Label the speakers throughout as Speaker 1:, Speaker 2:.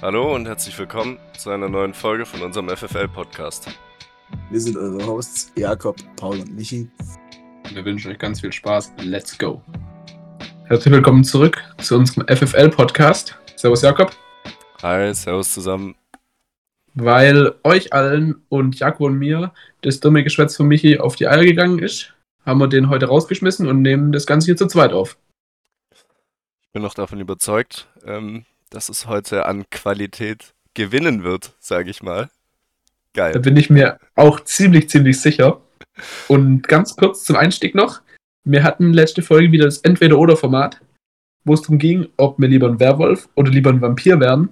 Speaker 1: Hallo und herzlich willkommen zu einer neuen Folge von unserem FFL-Podcast.
Speaker 2: Wir sind eure Hosts Jakob, Paul und Michi.
Speaker 3: Wir wünschen euch ganz viel Spaß. Let's go. Herzlich willkommen zurück zu unserem FFL-Podcast. Servus Jakob.
Speaker 1: Hi, servus zusammen.
Speaker 3: Weil euch allen und Jakob und mir das dumme Geschwätz von Michi auf die Eier gegangen ist, haben wir den heute rausgeschmissen und nehmen das Ganze hier zu zweit auf.
Speaker 1: Ich bin noch davon überzeugt, ähm, dass es heute an Qualität gewinnen wird, sage ich mal.
Speaker 3: Da
Speaker 1: Geil.
Speaker 3: bin ich mir auch ziemlich, ziemlich sicher. Und ganz kurz zum Einstieg noch. Wir hatten letzte Folge wieder das Entweder-Oder-Format, wo es darum ging, ob wir lieber ein Werwolf oder lieber ein Vampir werden.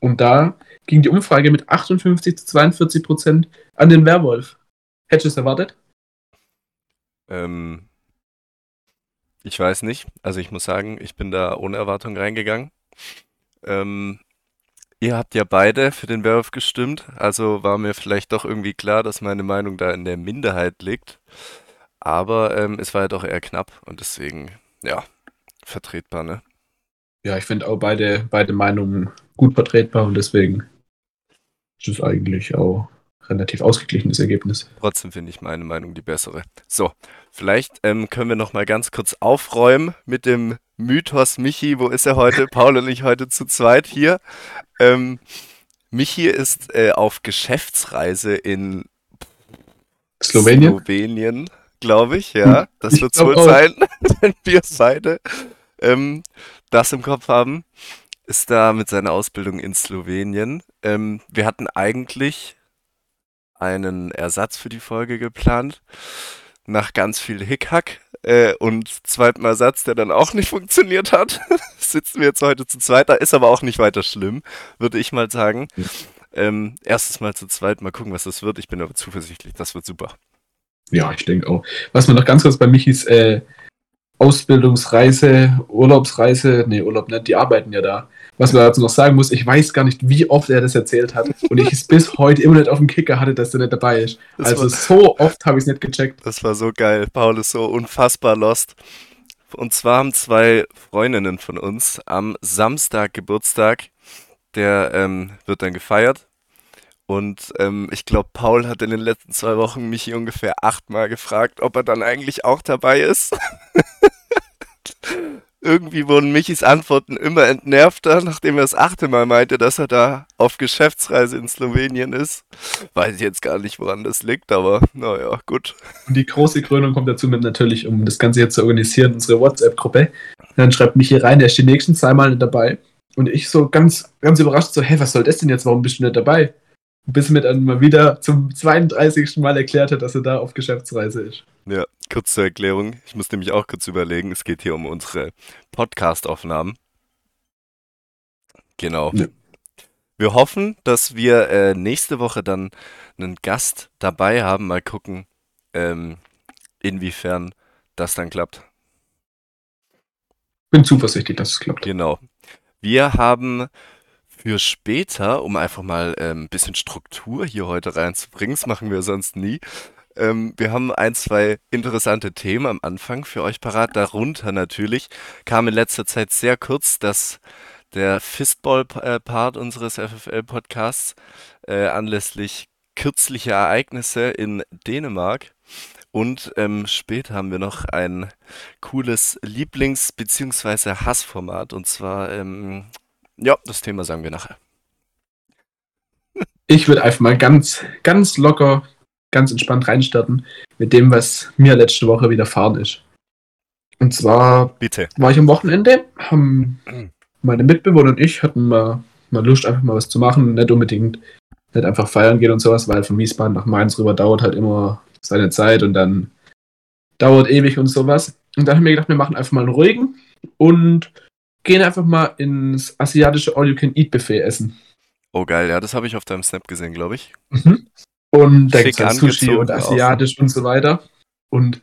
Speaker 3: Und da ging die Umfrage mit 58 zu 42 Prozent an den Werwolf. Hättest du es erwartet?
Speaker 1: Ähm, ich weiß nicht. Also ich muss sagen, ich bin da ohne Erwartung reingegangen. Ähm, ihr habt ja beide für den Werwolf gestimmt, also war mir vielleicht doch irgendwie klar, dass meine Meinung da in der Minderheit liegt. Aber ähm, es war ja doch eher knapp und deswegen, ja, vertretbar, ne?
Speaker 3: Ja, ich finde auch beide, beide Meinungen gut vertretbar und deswegen ist es eigentlich auch relativ ausgeglichenes Ergebnis.
Speaker 1: Trotzdem finde ich meine Meinung die bessere. So, vielleicht ähm, können wir noch mal ganz kurz aufräumen mit dem Mythos Michi. Wo ist er heute? Paul und ich heute zu zweit hier. Ähm, Michi ist äh, auf Geschäftsreise in
Speaker 3: Slowenien?
Speaker 1: Slowenien, glaube ich, ja. Das
Speaker 3: Ich
Speaker 1: wird wohl
Speaker 3: auch.
Speaker 1: sein, wenn wir beide ähm, das im Kopf haben. Ist da mit seiner Ausbildung in Slowenien. Ähm, wir hatten eigentlich einen Ersatz für die Folge geplant. Nach ganz viel Hickhack äh, und zweitem Ersatz, der dann auch nicht funktioniert hat, sitzen wir jetzt heute zu zweit. Da ist aber auch nicht weiter schlimm, würde ich mal sagen. Ähm, erstes Mal zu zweit, mal gucken, was das wird. Ich bin aber zuversichtlich, das wird super.
Speaker 3: Ja, ich denke auch. Was man noch ganz kurz bei Michis äh, Ausbildungsreise, Urlaubsreise, nee, Urlaub nicht, die arbeiten ja da. Was man dazu noch sagen muss, ich weiß gar nicht, wie oft er das erzählt hat und ich es bis heute immer nicht auf dem Kicker hatte, dass er nicht dabei ist.
Speaker 1: Das
Speaker 3: also
Speaker 1: war-
Speaker 3: so oft habe ich es nicht gecheckt.
Speaker 1: Das war so geil. Paul ist so unfassbar lost. Und zwar haben zwei Freundinnen von uns am Samstag Geburtstag. Der ähm, wird dann gefeiert. Und ähm, ich glaube, Paul hat in den letzten zwei Wochen mich ungefähr achtmal gefragt, ob er dann eigentlich auch dabei ist. Irgendwie wurden Michis Antworten immer entnervter, nachdem er das achte Mal meinte, dass er da auf Geschäftsreise in Slowenien ist. Weiß ich jetzt gar nicht, woran das liegt, aber naja, gut.
Speaker 3: Und die große Krönung kommt dazu mit natürlich, um das Ganze jetzt zu organisieren, unsere WhatsApp-Gruppe. Dann schreibt Michi rein, der ist die nächsten zweimal nicht dabei. Und ich so ganz, ganz überrascht so, hä, was soll das denn jetzt? Warum bist du nicht dabei? Bis mir dann mal wieder zum 32. Mal erklärt hat, dass er da auf Geschäftsreise ist.
Speaker 1: Ja, kurz zur Erklärung. Ich muss nämlich auch kurz überlegen. Es geht hier um unsere Podcast-Aufnahmen. Genau.
Speaker 3: Ja.
Speaker 1: Wir hoffen, dass wir äh, nächste Woche dann einen Gast dabei haben. Mal gucken, ähm, inwiefern das dann klappt.
Speaker 3: Bin zuversichtlich, dass es klappt.
Speaker 1: Genau. Wir haben für später, um einfach mal ähm, ein bisschen Struktur hier heute reinzubringen, das machen wir sonst nie. Ähm, wir haben ein, zwei interessante Themen am Anfang für euch parat. Darunter natürlich kam in letzter Zeit sehr kurz, dass der Fistball-Part unseres FFL-Podcasts äh, anlässlich kürzlicher Ereignisse in Dänemark und ähm, später haben wir noch ein cooles Lieblings- bzw. Hassformat. Und zwar, ähm, ja, das Thema sagen wir nachher.
Speaker 3: Ich würde einfach mal ganz, ganz locker, ganz entspannt reinstarten mit dem, was mir letzte Woche widerfahren ist. Und zwar
Speaker 1: Bitte.
Speaker 3: war ich am Wochenende, haben meine Mitbewohner und ich hatten mal, mal Lust, einfach mal was zu machen, nicht unbedingt, nicht einfach feiern gehen und sowas, weil von Wiesbaden nach Mainz rüber dauert halt immer seine Zeit und dann dauert ewig und sowas. Und dann haben wir gedacht, wir machen einfach mal einen ruhigen und gehen einfach mal ins asiatische All-You-Can-Eat-Buffet essen.
Speaker 1: Oh geil, ja, das habe ich auf deinem Snap gesehen, glaube ich.
Speaker 3: Und da gibt es Sushi und asiatisch und so weiter. Und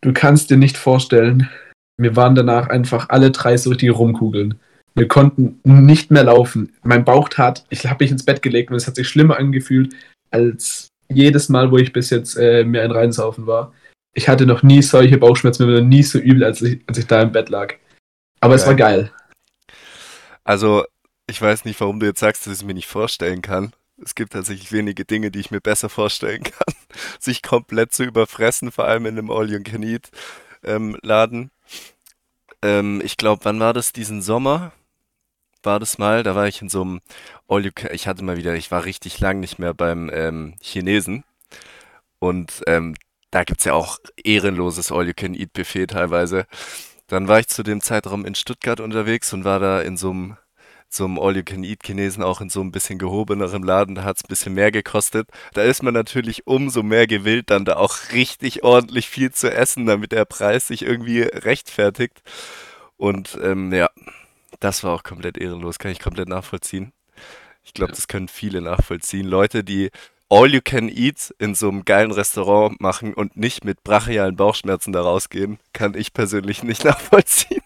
Speaker 3: du kannst dir nicht vorstellen, wir waren danach einfach alle drei so richtig rumkugeln. Wir konnten nicht mehr laufen. Mein Bauch tat, ich habe mich ins Bett gelegt und es hat sich schlimmer angefühlt als jedes Mal, wo ich bis jetzt äh, mir ein Reinsaufen war. Ich hatte noch nie solche Bauchschmerzen, mir war noch nie so übel, als ich, als ich da im Bett lag. Aber es war geil.
Speaker 1: Also, Ich weiß nicht, warum du jetzt sagst, dass ich es mir nicht vorstellen kann. Es gibt tatsächlich wenige Dinge, die ich mir besser vorstellen kann. Sich komplett zu überfressen, vor allem in einem All-You-Can-Eat-Laden. Ähm, ich glaube, wann war das? Diesen Sommer war das mal. Da war ich in so einem All You Can. Ich hatte mal wieder, ich war richtig lang nicht mehr beim ähm, Chinesen. Und ähm, da gibt's ja auch ehrenloses All You Can Eat Buffet teilweise. Dann war ich zu dem Zeitraum in Stuttgart unterwegs und war da in so einem so einem All-You-Can-Eat-Chinesen auch in so ein bisschen gehobeneren Laden, da hat's ein bisschen mehr gekostet. Da ist man natürlich umso mehr gewillt, dann da auch richtig ordentlich viel zu essen, damit der Preis sich irgendwie rechtfertigt. Und ähm, ja, das war auch komplett ehrenlos, kann ich komplett nachvollziehen. Ich glaube,
Speaker 3: Ja.
Speaker 1: das können viele nachvollziehen. Leute, die All You Can Eat in so einem geilen Restaurant machen und nicht mit brachialen Bauchschmerzen da rausgehen, kann ich persönlich nicht nachvollziehen.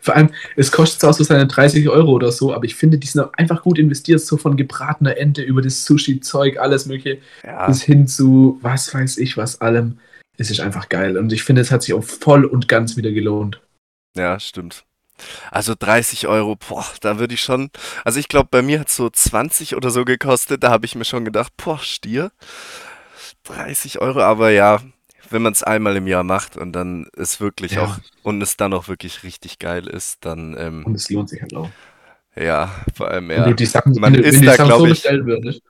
Speaker 3: Vor allem, es kostet zwar so seine 30 Euro oder so, aber ich finde, die sind auch einfach gut investiert, so von gebratener Ente über das Sushi-Zeug, alles mögliche,
Speaker 1: Ja,
Speaker 3: bis hin zu was weiß ich was allem. Es ist einfach geil. Und ich finde, es hat sich auch voll und ganz wieder gelohnt.
Speaker 1: ja, stimmt. Also 30 Euro, boah, da würde ich schon. Also ich glaube, bei mir hat es so 20 oder so gekostet. Da habe ich mir schon gedacht, boah, Stier. 30 Euro, aber ja, wenn man es einmal im Jahr macht und dann ist wirklich
Speaker 3: Ja.
Speaker 1: auch und es dann auch wirklich richtig geil ist, dann ähm,
Speaker 3: Und es lohnt sich halt auch.
Speaker 1: ja, vor allem
Speaker 3: Wenn
Speaker 1: ja.
Speaker 3: Sachen,
Speaker 1: Man
Speaker 3: wenn du,
Speaker 1: isst
Speaker 3: wenn
Speaker 1: da,
Speaker 3: die Sachen
Speaker 1: glaub
Speaker 3: so
Speaker 1: ich-
Speaker 3: würdest,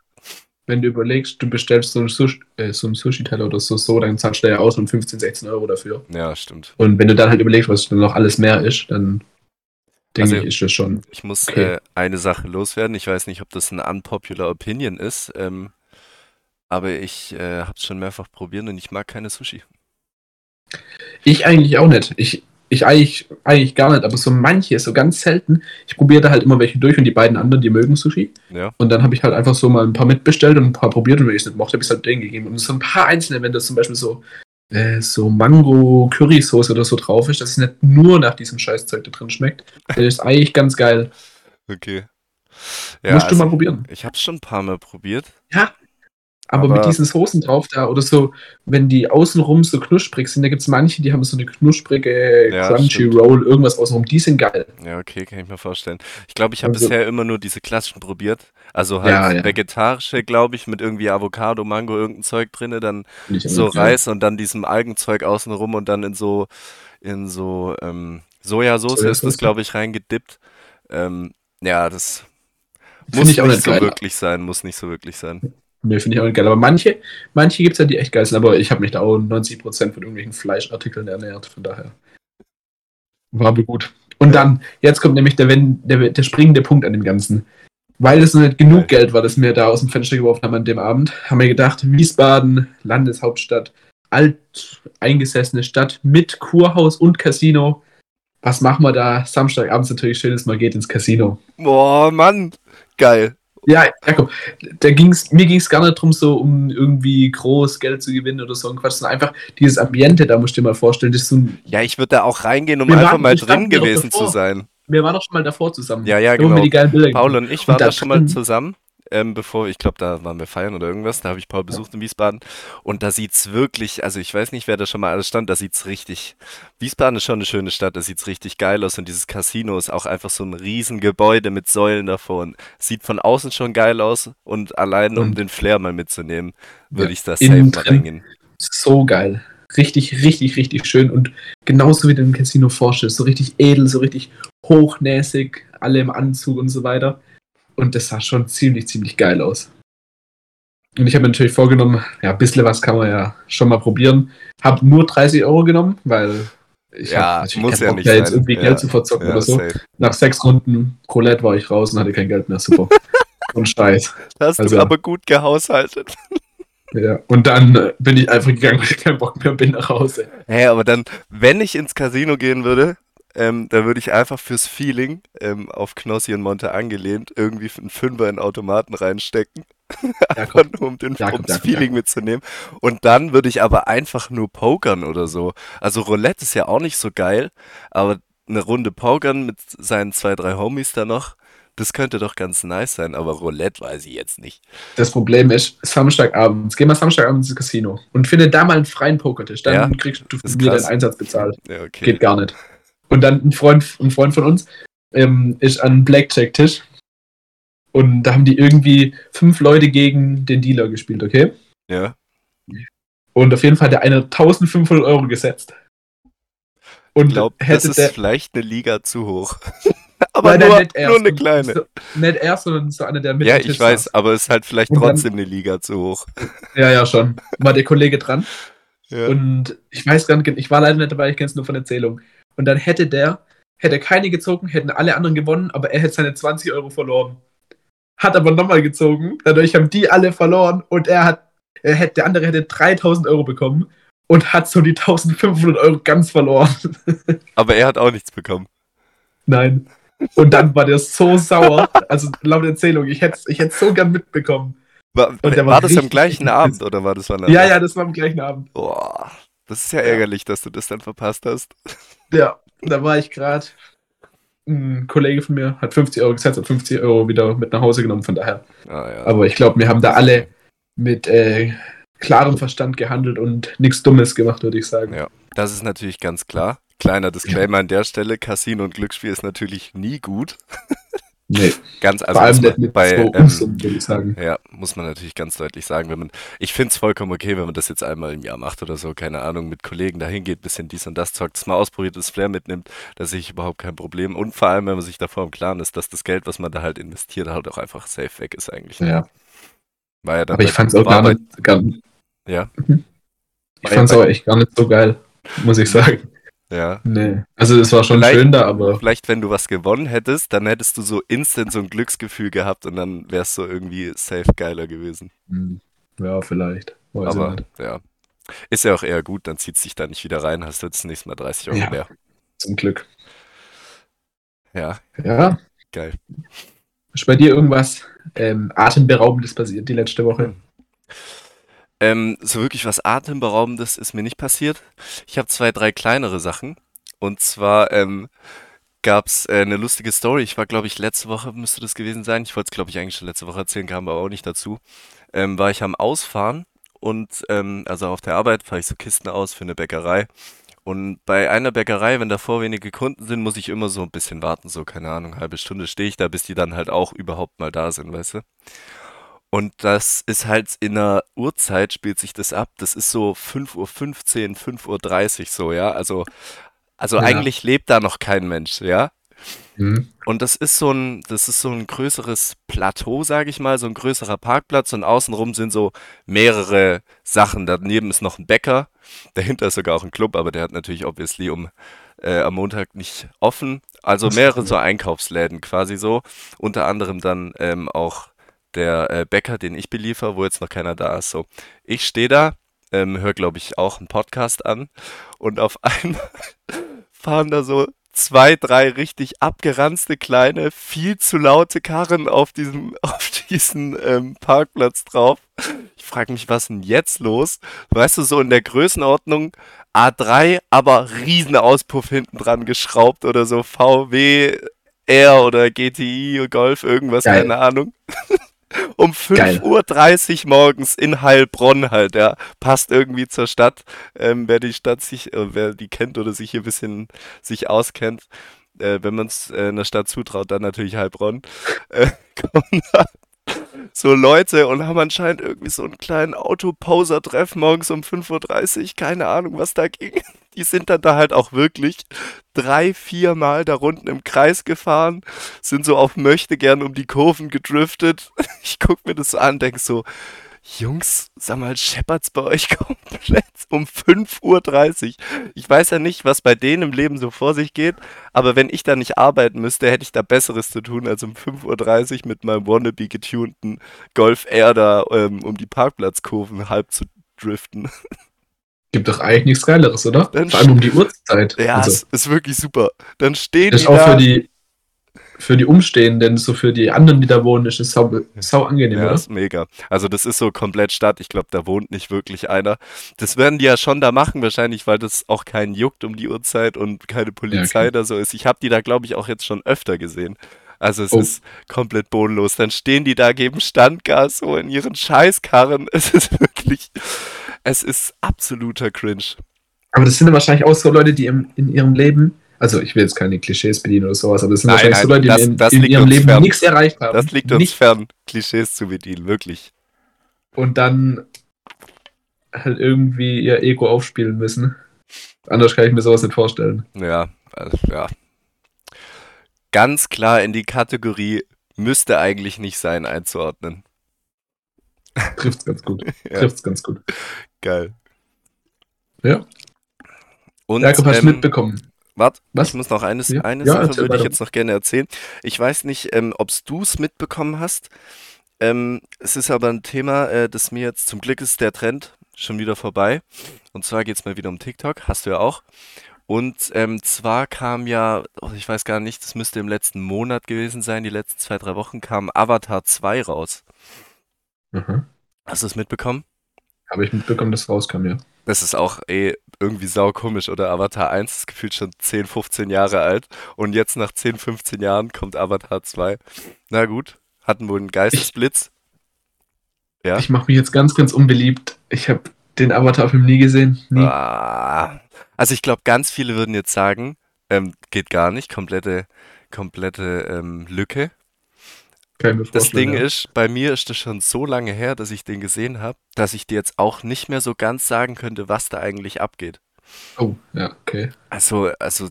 Speaker 3: wenn du überlegst, du bestellst so einen Sushi, äh, so einen Sushi-Teller oder so, so, dann zahlst du ja aus und 15, 16 Euro dafür.
Speaker 1: Ja, stimmt.
Speaker 3: Und wenn du dann halt überlegst, was dann noch alles mehr ist, dann denke
Speaker 1: Also-
Speaker 3: ich, ist das schon.
Speaker 1: Ich muss
Speaker 3: Okay.
Speaker 1: äh, eine Sache loswerden. Ich weiß nicht, ob das ein unpopular Opinion ist, ähm, aber ich äh, habe es schon mehrfach probiert und ich mag keine Sushi.
Speaker 3: Ich eigentlich auch nicht. Ich, ich eigentlich, eigentlich gar nicht, aber so manche, so ganz selten. Ich probiere da halt immer welche durch und die beiden anderen, die mögen Sushi.
Speaker 1: Ja,
Speaker 3: Und dann habe ich halt einfach so mal ein paar mitbestellt und ein paar probiert und wenn ich es nicht mochte, habe ich es halt denen gegeben. Und so ein paar einzelne, wenn das zum Beispiel so, äh, so Mango-Currysoße oder so drauf ist, dass es nicht nur nach diesem Scheißzeug da drin schmeckt, das ist eigentlich ganz geil.
Speaker 1: okay. Ja,
Speaker 3: Musst du
Speaker 1: also
Speaker 3: mal probieren.
Speaker 1: ich habe es schon ein paar Mal probiert.
Speaker 3: Ja. Aber,
Speaker 1: Aber-
Speaker 3: mit diesen Soßen drauf da oder so, wenn die außenrum so knusprig sind, da gibt es manche, die haben so eine knusprige
Speaker 1: Ja,
Speaker 3: Crunchy
Speaker 1: stimmt.
Speaker 3: Roll, irgendwas außenrum, die sind geil.
Speaker 1: Ja, okay, kann ich mir vorstellen. Ich glaube, ich habe
Speaker 3: Also-
Speaker 1: bisher immer nur diese klassischen probiert. Also halt
Speaker 3: Ja, ja.
Speaker 1: vegetarische, glaube ich, mit irgendwie Avocado, Mango, irgendein Zeug drinne, dann so. Reis und dann diesem Algenzeug außenrum und dann in so in so ähm, Sojasauce ist das,
Speaker 3: Sojasauce.
Speaker 1: glaube ich, reingedippt. Ähm, ja, das
Speaker 3: Find
Speaker 1: muss nicht so
Speaker 3: geil.
Speaker 1: wirklich sein, muss nicht so wirklich sein.
Speaker 3: Nee, finde ich auch nicht geil. Aber manche, manche gibt es ja, die echt geil sind. Aber ich habe mich da auch 90% von irgendwelchen Fleischartikeln ernährt. Von daher war mir gut. Und dann, jetzt kommt nämlich der, der, der springende Punkt an dem Ganzen. Weil es noch nicht genug. Geld war, das wir da aus dem Fenster geworfen haben an dem Abend, haben wir gedacht, Wiesbaden, Landeshauptstadt, alt eingesessene Stadt mit Kurhaus und Casino. Was machen wir da? Samstagabends natürlich schönes Mal geht ins Casino.
Speaker 1: Boah, Mann, geil.
Speaker 3: Ja, Jakob, da ging's, mir ging es gar nicht drum, so um irgendwie groß Geld zu gewinnen oder so ein Quatsch, sondern einfach dieses Ambiente, da musst du dir mal vorstellen, das ist so ein,
Speaker 1: Ja, ich würde da auch reingehen, um
Speaker 3: Wir
Speaker 1: einfach
Speaker 3: waren-
Speaker 1: mal drin gewesen zu sein.
Speaker 3: wir waren doch schon mal davor zusammen.
Speaker 1: Ja, ja,
Speaker 3: Da
Speaker 1: genau. Paul und ich waren
Speaker 3: da
Speaker 1: schon mal zusammen, ähm, bevor, ich glaube, da waren wir feiern oder irgendwas. Da habe ich Paul besucht in Wiesbaden. Und da sieht's wirklich, also ich weiß nicht, wer da schon mal alles stand, da sieht's richtig. Wiesbaden ist schon eine schöne Stadt, da sieht's richtig geil aus. Und dieses Casino ist auch einfach so ein Riesengebäude mit Säulen davor. Und sieht von außen schon geil aus. Und allein, um
Speaker 3: Und-
Speaker 1: den Flair mal mitzunehmen, würde
Speaker 3: Ja,
Speaker 1: ich da safe mal reingehen.
Speaker 3: So geil. Richtig, richtig, richtig schön und genauso wie du im Casino vorstellst, so richtig edel, so richtig hochnäsig, alle im Anzug und so weiter. Und das sah schon ziemlich, ziemlich geil aus. Und ich habe mir natürlich vorgenommen, ja, ein bisschen was kann man ja schon mal probieren. Hab nur 30 Euro genommen, weil ich
Speaker 1: Ja, muss ja
Speaker 3: Bock,
Speaker 1: nicht
Speaker 3: jetzt irgendwie
Speaker 1: Ja,
Speaker 3: Geld zu verzocken
Speaker 1: Ja,
Speaker 3: oder so.
Speaker 1: safe.
Speaker 3: Nach sechs Runden Roulette war ich raus und hatte kein Geld mehr. Super. und Scheiß.
Speaker 1: Da hast
Speaker 3: Also-
Speaker 1: du aber gut gehaushaltet.
Speaker 3: Ja. Und dann äh, bin ich einfach gegangen, weil ich keinen Bock mehr bin nach Hause.
Speaker 1: Hä, aber dann, wenn ich ins Casino gehen würde, ähm, dann würde ich einfach fürs Feeling ähm, auf Knossi und Monte angelehnt irgendwie einen Fünfer in Automaten reinstecken,
Speaker 3: Jakob,
Speaker 1: einfach nur um, den,
Speaker 3: Jakob,
Speaker 1: um das
Speaker 3: Jakob,
Speaker 1: Feeling mitzunehmen. Und dann würde ich aber einfach nur pokern oder so. Also Roulette ist ja auch nicht so geil, aber eine Runde pokern mit seinen zwei, drei Homies da noch, das könnte doch ganz nice sein, aber Roulette weiß ich jetzt nicht.
Speaker 3: Das Problem ist, Samstagabends, geh mal Samstagabends ins Casino und finde da mal einen freien Pokertisch. Dann
Speaker 1: Ja,
Speaker 3: kriegst du mir
Speaker 1: krass.
Speaker 3: deinen Einsatz bezahlt.
Speaker 1: Ja, okay.
Speaker 3: Geht gar nicht. Und dann ein Freund, ein Freund von uns, ähm, ist an Blackjack-Tisch. Und da haben die irgendwie fünf Leute gegen den Dealer gespielt, okay?
Speaker 1: Ja.
Speaker 3: Und auf jeden Fall hat der eine 1500 Euro gesetzt. Und
Speaker 1: Ich glaube, das ist
Speaker 3: der,
Speaker 1: vielleicht eine Liga zu hoch. aber
Speaker 3: Nein,
Speaker 1: nur,
Speaker 3: nicht
Speaker 1: nur eine kleine.
Speaker 3: So, nicht er, sondern so einer, der mit
Speaker 1: Ja,
Speaker 3: Tisch
Speaker 1: ich weiß,
Speaker 3: saß.
Speaker 1: aber es ist halt vielleicht
Speaker 3: Und dann-
Speaker 1: trotzdem eine Liga zu hoch.
Speaker 3: Ja, ja, schon. War der Kollege dran.
Speaker 1: Ja.
Speaker 3: Und ich weiß gar nicht, ich war leider nicht dabei, ich kenne es nur von Erzählung. Und dann hätte der, hätte keine gezogen, hätten alle anderen gewonnen, aber er hätte seine 20 Euro verloren. Hat aber nochmal gezogen, dadurch haben die alle verloren und er hat, er hätte, der andere hätte 3000 Euro bekommen und hat so die 1500 Euro ganz verloren.
Speaker 1: aber er hat auch nichts bekommen.
Speaker 3: Nein. Und dann war der so sauer, also laut Erzählung, ich hätte es ich hätt's so gern mitbekommen.
Speaker 1: War, war,
Speaker 3: war
Speaker 1: das am gleichen Abend oder war das wann
Speaker 3: Ja, ja, das war am gleichen Abend.
Speaker 1: Boah, das ist ja ärgerlich, dass du das dann verpasst hast.
Speaker 3: Ja, da war ich gerade. Ein Kollege von mir hat 50 Euro gesetzt und 50 Euro wieder mit nach Hause genommen, von daher.
Speaker 1: Ah, ja.
Speaker 3: Aber ich glaube, wir haben da alle mit äh, klarem Verstand gehandelt und nichts Dummes gemacht, würde ich sagen.
Speaker 1: Ja. Das ist natürlich ganz klar. Kleiner Disclaimer an der Stelle: Casino und Glücksspiel ist natürlich nie gut.
Speaker 3: Nee,
Speaker 1: Ganz, also
Speaker 3: vor allem
Speaker 1: man
Speaker 3: mit
Speaker 1: bei, ähm,
Speaker 3: würde ich sagen.
Speaker 1: Ja, muss man natürlich ganz deutlich sagen. Wenn man, ich finde es vollkommen okay, wenn man das jetzt einmal im Jahr macht oder so, keine Ahnung, mit Kollegen dahin geht, bisschen dies und das zockt, das mal ausprobiert, das Flair mitnimmt, da sehe ich überhaupt kein Problem. Und vor allem, wenn man sich davor im Klaren ist, dass das Geld, was man da halt investiert, halt auch einfach safe weg ist eigentlich. ne?
Speaker 3: Ja,
Speaker 1: War ja dann
Speaker 3: aber ich fand es auch gar nicht. Gar, ich
Speaker 1: Ja, ja
Speaker 3: fand es auch echt gar nicht so geil, muss ich sagen.
Speaker 1: Ja.
Speaker 3: Nee. Also, es war schon
Speaker 1: Vielleicht-
Speaker 3: schön da, aber
Speaker 1: Vielleicht, wenn du was gewonnen hättest, dann hättest du so instant so ein Glücksgefühl gehabt und dann wär's so irgendwie safe geiler gewesen.
Speaker 3: hm, ja, vielleicht. Weiß
Speaker 1: Aber ja. Ist ja auch eher gut, dann zieht dich da nicht wieder rein, hast du jetzt das nächste Mal 30 Euro
Speaker 3: Ja.
Speaker 1: mehr.
Speaker 3: Zum Glück.
Speaker 1: Ja,
Speaker 3: Ja,
Speaker 1: geil.
Speaker 3: ist bei dir irgendwas ähm, Atemberaubendes passiert die letzte Woche?
Speaker 1: Ähm, so wirklich was Atemberaubendes ist mir nicht passiert. Ich habe zwei, drei kleinere Sachen. Und zwar ähm, gab es äh, eine lustige Story. Ich war, glaube ich, letzte Woche müsste das gewesen sein. Ich wollte es, glaube ich, eigentlich schon letzte Woche erzählen, kam aber auch nicht dazu. Ähm, war ich am Ausfahren und ähm, also auf der Arbeit fahre ich so Kisten aus für eine Bäckerei. Und bei einer Bäckerei, wenn davor wenige Kunden sind, muss ich immer so ein bisschen warten, so keine Ahnung, halbe Stunde stehe ich da, bis die dann halt auch überhaupt mal da sind, weißt du? Und das ist halt in einer Uhrzeit spielt sich das ab. Das ist so 5.15 Uhr, 5.30 Uhr so, ja. Also, also
Speaker 3: Ja.
Speaker 1: eigentlich lebt da noch kein Mensch, ja.
Speaker 3: Hm.
Speaker 1: Und das ist so ein, das ist so ein größeres Plateau, sage ich mal, so ein größerer Parkplatz und außenrum sind so mehrere Sachen. Daneben ist noch ein Bäcker, dahinter ist sogar auch ein Club, aber der hat natürlich obviously um äh, am Montag nicht offen. Also mehrere so Einkaufsläden quasi so. Unter anderem dann ähm, auch der äh, Bäcker, den ich beliefer, wo jetzt noch keiner da ist. So, ich stehe da, ähm, höre glaube ich auch einen Podcast an und auf einmal fahren da so zwei, drei richtig abgeranzte kleine, viel zu laute Karren auf diesem, auf diesen ähm, Parkplatz drauf. Ich frage mich, was denn jetzt los? Weißt du, so in der Größenordnung A3, aber riesen Auspuff hinten dran geschraubt oder so VW R oder GTI Golf, irgendwas,
Speaker 3: Geil.
Speaker 1: keine Ahnung. Um
Speaker 3: Geil.
Speaker 1: 5.30 Uhr morgens in Heilbronn halt, ja. Passt irgendwie zur Stadt. Ähm, wer die Stadt sich, äh, wer die kennt oder sich hier ein bisschen sich auskennt, äh, wenn man es äh, einer Stadt zutraut, dann natürlich Heilbronn. Äh, kommen da so Leute und haben anscheinend irgendwie so einen kleinen Autoposer-Treff morgens um 5.30 Uhr. Keine Ahnung, was da ging. Die sind dann da halt auch wirklich drei, vier Mal da unten im Kreis gefahren, sind so auf möchte gern um die Kurven gedriftet. Ich guck mir das so an, denk so, Jungs, sag mal, scheppert's bei euch komplett um 5.30 Uhr. Ich weiß ja nicht, was bei denen im Leben so vor sich geht, aber wenn ich da nicht arbeiten müsste, hätte ich da Besseres zu tun, als um 5.30 Uhr mit meinem wannabe getunten Golf Air da ähm, um die Parkplatzkurven halb zu driften.
Speaker 3: Gibt doch eigentlich nichts Geileres, oder?
Speaker 1: Dann
Speaker 3: Vor allem um die Uhrzeit.
Speaker 1: Ja,
Speaker 3: Also,
Speaker 1: es ist wirklich super. Dann stehen
Speaker 3: das
Speaker 1: die
Speaker 3: ist auch
Speaker 1: da.
Speaker 3: für die, für die Umstehenden, so für die anderen, die da wohnen, ist es sau, sau angenehm,
Speaker 1: Ja,
Speaker 3: oder?
Speaker 1: ist mega. Also das ist so komplett Stadt. Ich glaube, da wohnt nicht wirklich einer. Das werden die ja schon da machen, wahrscheinlich, weil das auch keinen juckt um die Uhrzeit und keine Polizei
Speaker 3: okay.
Speaker 1: da so ist. Ich habe die da, glaube ich, auch jetzt schon öfter gesehen. Also es
Speaker 3: Oh.
Speaker 1: ist komplett bodenlos. Dann stehen die da, geben Standgas so in ihren Scheißkarren. Es ist wirklich, es ist absoluter Cringe.
Speaker 3: Aber das sind ja wahrscheinlich auch so Leute, die im, in ihrem Leben Also ich will jetzt keine Klischees bedienen oder sowas, aber es sind
Speaker 1: Nein,
Speaker 3: wahrscheinlich so
Speaker 1: nein,
Speaker 3: Leute, die
Speaker 1: das-
Speaker 3: in,
Speaker 1: das
Speaker 3: in ihrem Leben
Speaker 1: fern.
Speaker 3: nichts erreicht haben.
Speaker 1: Das liegt uns
Speaker 3: Nicht-
Speaker 1: fern, Klischees zu bedienen, wirklich.
Speaker 3: und dann halt irgendwie ihr Ego aufspielen müssen. Anders kann ich mir sowas nicht vorstellen.
Speaker 1: Ja, also, ja. Ganz klar in die Kategorie müsste eigentlich nicht sein einzuordnen.
Speaker 3: Trifft's ganz gut.
Speaker 1: Ja,
Speaker 3: Trifft's ganz gut.
Speaker 1: Geil.
Speaker 3: Ja.
Speaker 1: Und
Speaker 3: Jakob, hast
Speaker 1: ähm,
Speaker 3: mitbekommen?
Speaker 1: Warte,
Speaker 3: Was?
Speaker 1: ich muss noch eines,
Speaker 3: Ja?
Speaker 1: eine
Speaker 3: Ja,
Speaker 1: Sache würde ich jetzt noch gerne erzählen. Ich weiß nicht, ähm, ob du es mitbekommen hast. Ähm, es ist aber ein Thema, äh, das mir jetzt zum Glück ist der Trend schon wieder vorbei. Und zwar geht es mal wieder um TikTok, hast du ja auch. Und ähm, zwar kam ja, oh, ich weiß gar nicht, das müsste im letzten Monat gewesen sein, die letzten zwei, drei Wochen kam Avatar 2 raus.
Speaker 3: Mhm.
Speaker 1: Hast du es mitbekommen?
Speaker 3: Habe ich mitbekommen, dass es rauskam, ja.
Speaker 1: Das ist auch eh irgendwie saukomisch, oder? Avatar 1 ist gefühlt schon 10, 15 Jahre alt und jetzt nach 10, 15 Jahren kommt Avatar 2. Na gut, hatten wohl einen Geistesblitz. Ja.
Speaker 3: Ich mache mich jetzt ganz, ganz unbeliebt. Ich habe den Avatar-Film nie gesehen. Nie.
Speaker 1: Ah. Also ich glaube, ganz viele würden jetzt sagen, ähm, geht gar nicht, komplette, komplette ähm, Lücke. Das Ding
Speaker 3: ja.
Speaker 1: ist, bei mir ist das schon so lange her, dass ich den gesehen habe, dass ich dir jetzt auch nicht mehr so ganz sagen könnte, was da eigentlich abgeht.
Speaker 3: Oh, ja, okay.
Speaker 1: Also, also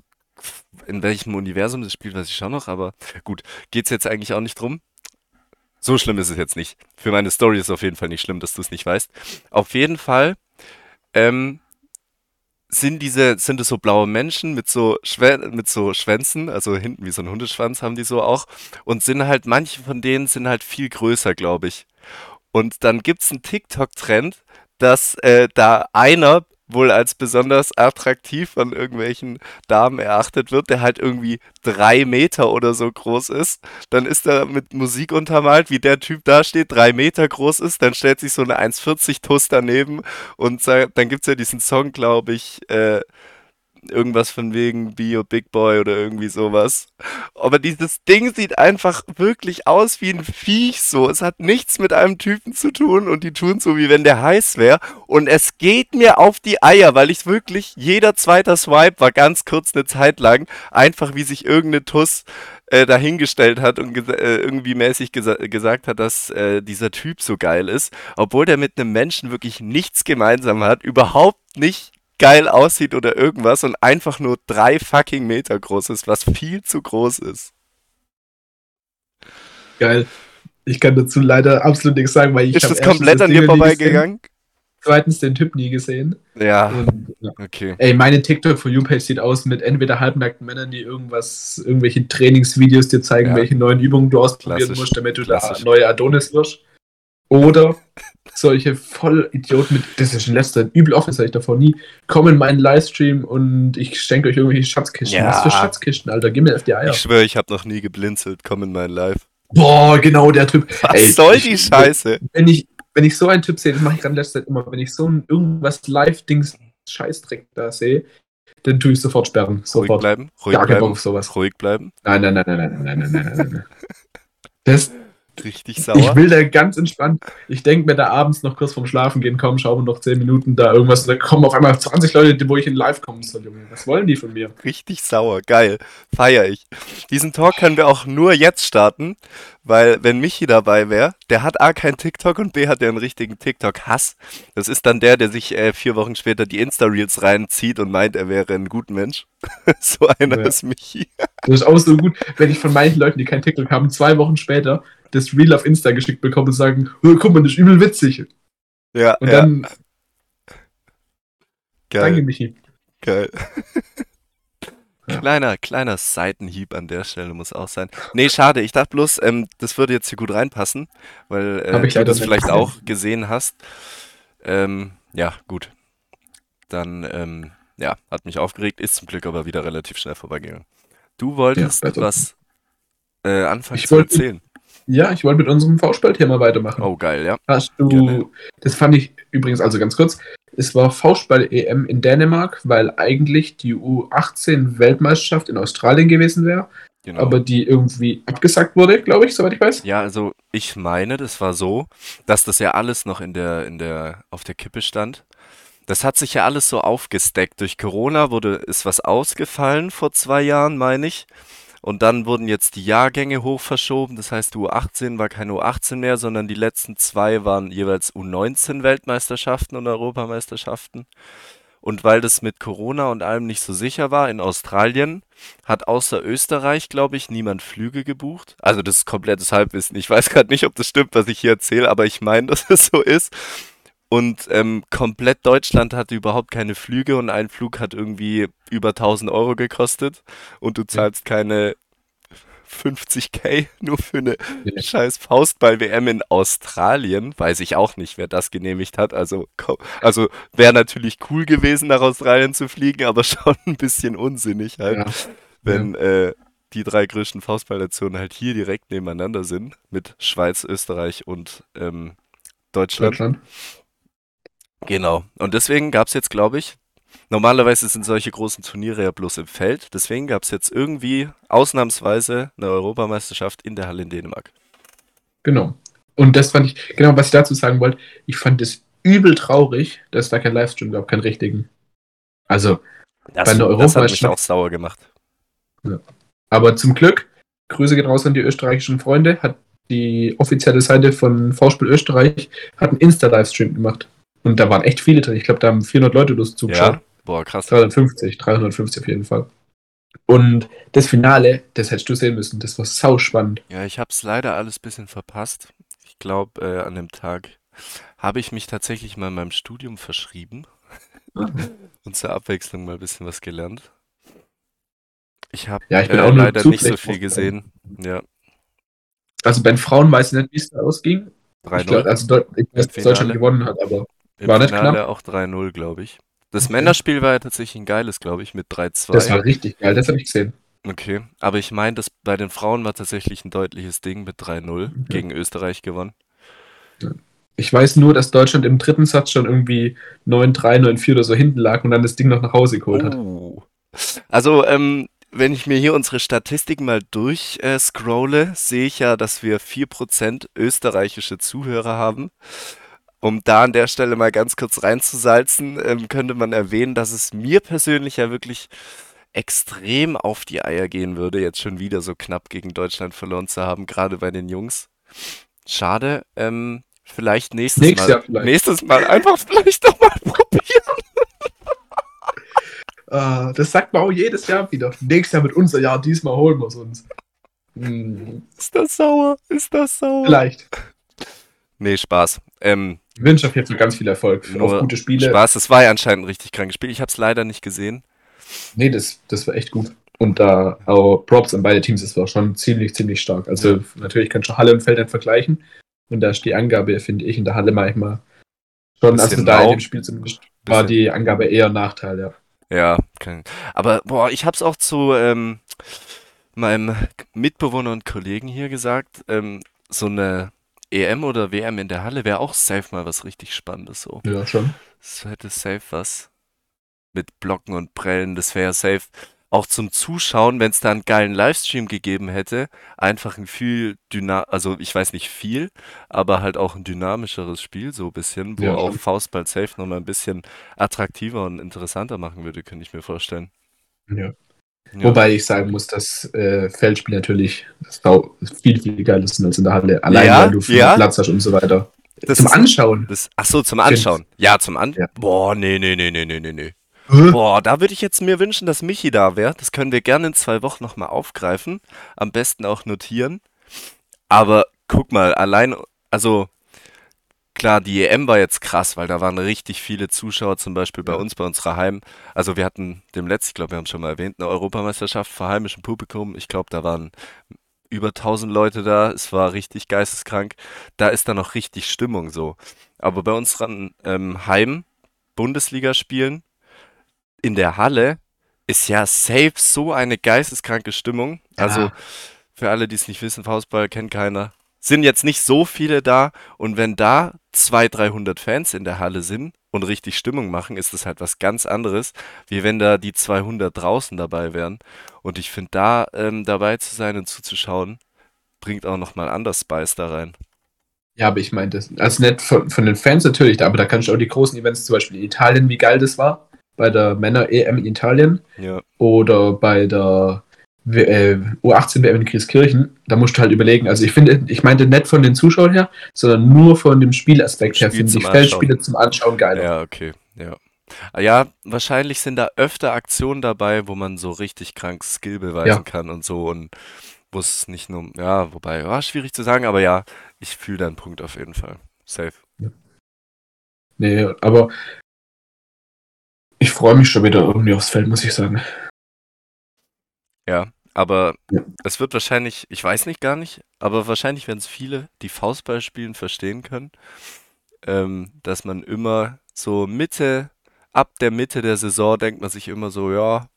Speaker 1: in welchem Universum das spielt, weiß ich schon noch, aber gut, geht's jetzt eigentlich auch nicht drum. So schlimm ist es jetzt nicht. Für meine Story ist es auf jeden Fall nicht schlimm, dass du es nicht weißt. Auf jeden Fall ähm, sind diese, sind es so blaue Menschen mit so, Schwä mit so Schwänzen, also hinten wie so ein Hundeschwanz haben die so auch, und sind halt, manche von denen sind halt viel größer, glaube ich. Und dann gibt's einen TikTok-Trend, dass äh, da einer wohl als besonders attraktiv von irgendwelchen Damen erachtet wird, der halt irgendwie drei Meter oder so groß ist. Dann ist er mit Musik untermalt, wie der Typ da steht, drei Meter groß ist. Dann stellt sich so eine 1,40 Tuss daneben und dann gibt's ja diesen Song, glaube ich, äh, irgendwas von wegen Your Big Boy oder irgendwie sowas. Aber dieses Ding sieht einfach wirklich aus wie ein Viech so. Es hat nichts mit einem Typen zu tun und die tun so, wie wenn der heiß wäre. Und es geht mir auf die Eier, weil ich wirklich, jeder zweite Swipe war ganz kurz eine Zeit lang, einfach wie sich irgendeine Tuss äh, dahingestellt hat und äh, irgendwie mäßig gesa gesagt hat, dass äh, dieser Typ so geil ist, obwohl der mit einem Menschen wirklich nichts gemeinsam hat, überhaupt nicht geil aussieht oder irgendwas und einfach nur drei fucking Meter groß ist, was viel zu groß ist.
Speaker 3: Geil. Ich kann dazu leider absolut nichts sagen, weil ich
Speaker 1: Ist das komplett an dir vorbeigegangen?
Speaker 3: Zweitens den Typ nie gesehen.
Speaker 1: Ja,
Speaker 3: Und, ja.
Speaker 1: okay.
Speaker 3: Ey, meine TikTok for You Page sieht aus mit entweder halbnackten Männern, die irgendwas, irgendwelche Trainingsvideos dir zeigen,
Speaker 1: Ja.
Speaker 3: welche neuen Übungen du ausprobieren
Speaker 1: Klassisch.
Speaker 3: musst, damit du
Speaker 1: Klassisch.
Speaker 3: der neue Adonis wirst. Oder solche Vollidioten mit, das ist in letzter übel offen, das ich davor nie, kommen in meinen Livestream und ich schenke euch irgendwelche Schatzkisten.
Speaker 1: Ja.
Speaker 3: Was für Schatzkisten, Alter? Gib mir auf die Eier.
Speaker 1: Ich schwöre, ich habe noch nie geblinzelt. Komm in mein Live.
Speaker 3: Boah, genau der Typ.
Speaker 1: Was
Speaker 3: Ey,
Speaker 1: soll
Speaker 3: ich-
Speaker 1: die Scheiße?
Speaker 3: Wenn ich, wenn ich so einen Typ sehe, das mache ich gerade in letzter Zeit immer, wenn ich so ein irgendwas Live-Dings Scheißdreck da sehe, dann tue ich sofort sperren.
Speaker 1: Ruhig
Speaker 3: Sofort.
Speaker 1: bleiben, ruhig
Speaker 3: Gar
Speaker 1: bleiben,
Speaker 3: auf sowas.
Speaker 1: ruhig bleiben.
Speaker 3: Nein, nein, nein, nein, nein, nein, nein, nein, nein, nein, nein. Das,
Speaker 1: Richtig
Speaker 3: ich
Speaker 1: sauer.
Speaker 3: will da ganz entspannt. Ich denke mir da abends noch kurz vorm Schlafen gehen, komm, schauen wir noch 10 Minuten da irgendwas. Und dann kommen auf einmal 20 Leute, wo ich in live kommen soll, Junge. Was wollen die von mir?
Speaker 1: Richtig sauer. Geil. Feier ich. Diesen Talk können wir auch nur jetzt starten, weil wenn Michi dabei wäre, der hat A kein TikTok und B hat der einen richtigen TikTok-Hass. Das ist dann der, der sich äh, vier Wochen später die Insta-Reels reinzieht und meint, er wäre ein guter Mensch. so einer
Speaker 3: Ja.
Speaker 1: ist Michi.
Speaker 3: Das ist auch so gut, wenn ich von manchen Leuten, die kein TikTok haben, zwei Wochen später das Reel auf Insta geschickt bekomme und sagen, "Oh, guck mal, das ist übel witzig.
Speaker 1: Ja,
Speaker 3: Und
Speaker 1: ja,
Speaker 3: dann, danke,
Speaker 1: geil,
Speaker 3: Michi.
Speaker 1: geil.
Speaker 3: Ja.
Speaker 1: Kleiner, kleiner Seitenhieb an der Stelle muss auch sein. Nee, schade. Ich dachte bloß, ähm, das würde jetzt hier gut reinpassen, weil äh,
Speaker 3: ich
Speaker 1: du das vielleicht auch gesehen hast. Ähm, ja, gut. Dann, ähm, ja, hat mich aufgeregt, ist zum Glück aber wieder relativ schnell vorbeigegangen. Du wolltest
Speaker 3: besser.
Speaker 1: was äh, anfangen
Speaker 3: Ich
Speaker 1: zu
Speaker 3: wollte-
Speaker 1: erzählen.
Speaker 3: Ja, ich wollte mit unserem V-Spiel-Thema weitermachen.
Speaker 1: Oh, geil, ja.
Speaker 3: Hast du,
Speaker 1: Gerne.
Speaker 3: das fand ich übrigens, also ganz kurz, es war Faustball-EM in Dänemark, weil eigentlich die U18-Weltmeisterschaft in Australien gewesen wäre,
Speaker 1: Genau.
Speaker 3: aber die irgendwie abgesagt wurde, glaube ich, soweit ich weiß.
Speaker 1: Ja, also ich meine, das war so, dass das ja alles noch in der, in der, auf der Kippe stand. das hat sich ja alles so aufgesteckt. Durch Corona wurde, ist was ausgefallen vor zwei Jahren, meine ich. Und dann wurden jetzt die Jahrgänge hoch verschoben. Das heißt, U18 war keine U18 mehr, sondern die letzten zwei waren jeweils U19 Weltmeisterschaften und Europameisterschaften. Und weil das mit Corona und allem nicht so sicher war in Australien, hat außer Österreich, glaube ich, niemand Flüge gebucht. Also das ist komplettes Halbwissen. Ich weiß gerade nicht, ob das stimmt, was ich hier erzähle, aber ich meine, dass es so ist. Und ähm, komplett Deutschland hatte überhaupt keine Flüge und ein Flug hat irgendwie über 1000 Euro gekostet und du zahlst keine 50k nur für eine
Speaker 3: Ja.
Speaker 1: scheiß Faustball-WM in Australien. Weiß ich auch nicht, wer das genehmigt hat. Also, also wäre natürlich cool gewesen, nach Australien zu fliegen, aber schon ein bisschen unsinnig halt,
Speaker 3: Ja.
Speaker 1: wenn äh, die drei größten Faustballnationen halt hier direkt nebeneinander sind mit Schweiz, Österreich und ähm, Deutschland.
Speaker 3: Deutschland.
Speaker 1: Genau. Und deswegen gab es jetzt, glaube ich, normalerweise sind solche großen Turniere ja bloß im Feld. Deswegen gab es jetzt irgendwie ausnahmsweise eine Europameisterschaft in der Halle in Dänemark.
Speaker 3: Genau. Und das fand ich, genau, was ich dazu sagen wollte, ich fand es übel traurig, dass es da keinen Livestream gab, keinen richtigen. Also,
Speaker 1: Das,
Speaker 3: Bei einer
Speaker 1: das hat mich
Speaker 3: Europameisterschaft-
Speaker 1: auch sauer gemacht.
Speaker 3: aber zum Glück, Grüße gehen raus an die österreichischen Freunde, hat die offizielle Seite von V-Spiel Österreich hat einen Insta-Livestream gemacht. Und da waren echt viele drin. Ich glaube, da haben 400 Leute Lust zugeschaut.
Speaker 1: Ja? Boah, krass.
Speaker 3: 350, 350 auf jeden Fall. Und das Finale, das hättest du sehen müssen. Das war sau spannend.
Speaker 1: Ja, ich habe es leider alles ein bisschen verpasst. Ich glaube, äh, an dem Tag habe ich mich tatsächlich mal in meinem Studium verschrieben und zur Abwechslung mal ein bisschen was gelernt. Ich habe
Speaker 3: Ja, ich bin
Speaker 1: äh,
Speaker 3: auch
Speaker 1: leider nicht so viel gesehen. Ja,
Speaker 3: Also bei den Frauen weiß ich nicht, wie es da ausging. Ich
Speaker 1: 3-0.
Speaker 3: glaub, also Deut. Deutschland gewonnen hat, aber
Speaker 1: Im
Speaker 3: War das
Speaker 1: Finale
Speaker 3: knapp?
Speaker 1: auch 3-0, glaube ich. Das
Speaker 3: Okay.
Speaker 1: Männerspiel war ja tatsächlich ein geiles, glaube ich, mit 3-2.
Speaker 3: das war richtig geil. Das habe ich gesehen.
Speaker 1: Okay, aber ich meine, das bei den Frauen war tatsächlich ein deutliches Ding mit 3-0
Speaker 3: Okay.
Speaker 1: gegen Österreich gewonnen.
Speaker 3: Ich weiß nur, dass Deutschland im dritten Satz schon irgendwie 9-3, 9-4 oder so hinten lag und dann das Ding noch nach Hause geholt hat.
Speaker 1: Uh. Also, ähm, wenn ich mir hier unsere Statistiken mal durch äh, sehe ich ja, dass wir 4% österreichische Zuhörer haben. Um da an der Stelle mal ganz kurz reinzusalzen, ähm, könnte man erwähnen, dass es mir persönlich ja wirklich extrem auf die Eier gehen würde, jetzt schon wieder so knapp gegen Deutschland verloren zu haben, gerade bei den Jungs. Schade. Ähm, vielleicht nächstes
Speaker 3: Nächstes
Speaker 1: Mal.
Speaker 3: Jahr vielleicht.
Speaker 1: Nächstes Mal einfach vielleicht doch mal probieren.
Speaker 3: Ah, das sagt man auch jedes Jahr wieder. Nächstes Jahr mit unser Jahr, diesmal holen wir es uns. Hm,
Speaker 1: Ist das sauer? Ist das sauer?
Speaker 3: vielleicht.
Speaker 1: Nee, Spaß. Ähm,
Speaker 3: Ich wünsche auf jeden Fall ganz viel Erfolg
Speaker 1: Nur
Speaker 3: auf gute Spiele.
Speaker 1: Spaß. Es war ja anscheinend ein richtig krankes Spiel. Ich habe es leider nicht gesehen.
Speaker 3: Nee, das, das war echt gut. Und da auch Props an beide Teams, das war schon ziemlich, ziemlich stark. Also natürlich kannst du Halle und Feld nicht vergleichen. Und da ist die Angabe, finde ich, in der Halle manchmal schon, also da in dem Spiel zumindest, war die Angabe eher Nachteil, ja.
Speaker 1: Ja, kann, aber boah, ich habe es auch zu ähm, meinem Mitbewohner und Kollegen hier gesagt. Ähm, so eine EM oder WM in der Halle wäre auch safe mal was richtig Spannendes so.
Speaker 3: Ja, schon.
Speaker 1: Das hätte safe was mit Blocken und Prellen. Das wäre safe auch zum Zuschauen, wenn es da einen geilen Livestream gegeben hätte, einfach ein viel dyna, also ich weiß nicht viel, aber halt auch ein dynamischeres Spiel, so ein bisschen, wo
Speaker 3: Ja,
Speaker 1: auch. Faustball safe nochmal ein bisschen attraktiver und interessanter machen würde, könnte ich mir vorstellen.
Speaker 3: Ja.
Speaker 1: Ja.
Speaker 3: Wobei ich sagen muss, dass äh, Feldspiel natürlich sau- viel, viel geiler sind als in der Halle. Allein
Speaker 1: Ja,
Speaker 3: weil du viel
Speaker 1: ja.
Speaker 3: Platz hast und so weiter.
Speaker 1: Das
Speaker 3: Zum
Speaker 1: ist-
Speaker 3: Anschauen.
Speaker 1: Das, ach so, zum Anschauen. Ja, zum An.
Speaker 3: Ja.
Speaker 1: Boah, nee, nee, nee, nee, nee, nee? Boah, da würde ich jetzt mir wünschen, dass Michi da wäre. Das können wir gerne in zwei Wochen nochmal aufgreifen. Am besten auch notieren. Aber guck mal, allein, also klar, die EM war jetzt krass, weil da waren richtig viele Zuschauer, zum Beispiel bei
Speaker 3: Ja.
Speaker 1: uns, bei unserer Heim. Also wir hatten dem letzten, ich glaube, wir haben es schon mal erwähnt, eine Europameisterschaft vor heimischem Publikum. Ich glaube, da waren über 1000 Leute da. Es war richtig geisteskrank. Da ist dann noch richtig Stimmung so. Aber bei unseren ähm, Heim-Bundesligaspielen in der Halle ist ja safe so eine geisteskranke Stimmung. Also
Speaker 3: Ja.
Speaker 1: für alle, die es nicht wissen, Faustball kennt keiner. Sind jetzt nicht so viele da und wenn da 200, 300 Fans in der Halle sind und richtig Stimmung machen, ist das halt was ganz anderes, wie wenn da die 200 draußen dabei wären. Und ich finde, da ähm, dabei zu sein und zuzuschauen, bringt auch nochmal anders Spice da rein.
Speaker 3: Ja, aber ich meinte, also nicht von, von den Fans natürlich, aber da kannst du auch die großen Events, zum Beispiel in Italien, wie geil das war, bei der Männer-EM in Italien
Speaker 1: Ja,
Speaker 3: oder bei der Äh, U18-WM in Grieskirchen, da musst du halt überlegen, also ich finde, ich meinte nicht von den Zuschauern her, sondern nur von dem Spielaspekt her,
Speaker 1: Spiel
Speaker 3: finde
Speaker 1: zum
Speaker 3: ich Feldspiele zum Anschauen geiler.
Speaker 1: ja, okay, ja. Ah, Ja, wahrscheinlich sind da öfter Aktionen dabei, wo man so richtig krank Skill beweisen
Speaker 3: Ja.
Speaker 1: kann und so und wo es nicht nur, ja, wobei, ja, schwierig zu sagen, aber ja, ich fühle deinen Punkt auf jeden Fall. Safe.
Speaker 3: Nee, aber ich freue mich schon wieder irgendwie aufs Feld, muss ich sagen.
Speaker 1: Ja, aber
Speaker 3: Ja.
Speaker 1: es wird wahrscheinlich, ich weiß nicht gar nicht, aber wahrscheinlich werden es viele, die Faustball spielen, verstehen können, ähm, dass man immer so Mitte, ab der Mitte der Saison denkt man sich immer so, ja,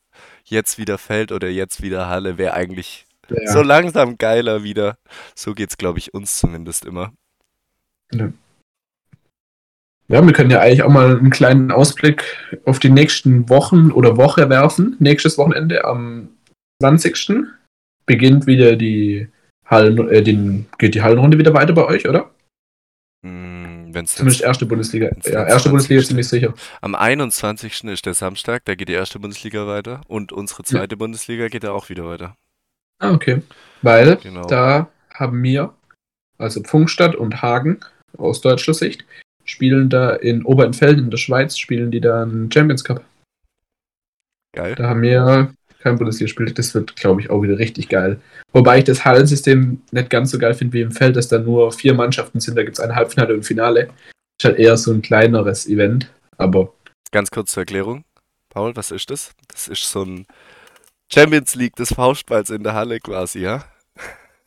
Speaker 1: jetzt wieder Feld oder jetzt wieder Halle wäre eigentlich
Speaker 3: Ja.
Speaker 1: so langsam geiler wieder. So geht's, glaube ich, uns zumindest immer.
Speaker 3: Ja, wir können ja eigentlich auch mal einen kleinen Ausblick auf die nächsten Wochen oder Woche werfen. Nächstes Wochenende am 20. beginnt wieder die Hallen, äh, den, geht die Hallenrunde wieder weiter bei euch, oder?
Speaker 1: Hm, wenn's
Speaker 3: Zumindest
Speaker 1: jetzt
Speaker 3: erste Bundesliga. Ja, erste Bundesliga ist
Speaker 1: 20.
Speaker 3: ziemlich sicher.
Speaker 1: am 21. ist der Samstag, da geht die erste Bundesliga weiter und unsere zweite Bundesliga geht da auch wieder weiter.
Speaker 3: Ah, okay. Weil
Speaker 1: Genau.
Speaker 3: da haben wir, also Pfungstadt und Hagen aus deutscher Sicht, spielen da in Oberentfelden in der Schweiz, spielen die dann Champions Cup.
Speaker 1: Geil.
Speaker 3: Da haben wir kein Bundesliga-Spiel. Das wird, glaube ich, auch wieder richtig geil. Wobei ich das Hallensystem nicht ganz so geil finde wie im Feld, dass da nur vier Mannschaften sind. Da gibt es ein Halbfinale und Finale. Ist halt eher so ein kleineres Event. Aber
Speaker 1: Ganz kurz zur Erklärung. Paul, was ist das? Das ist so ein Champions League des Faustballs in der Halle quasi, ja?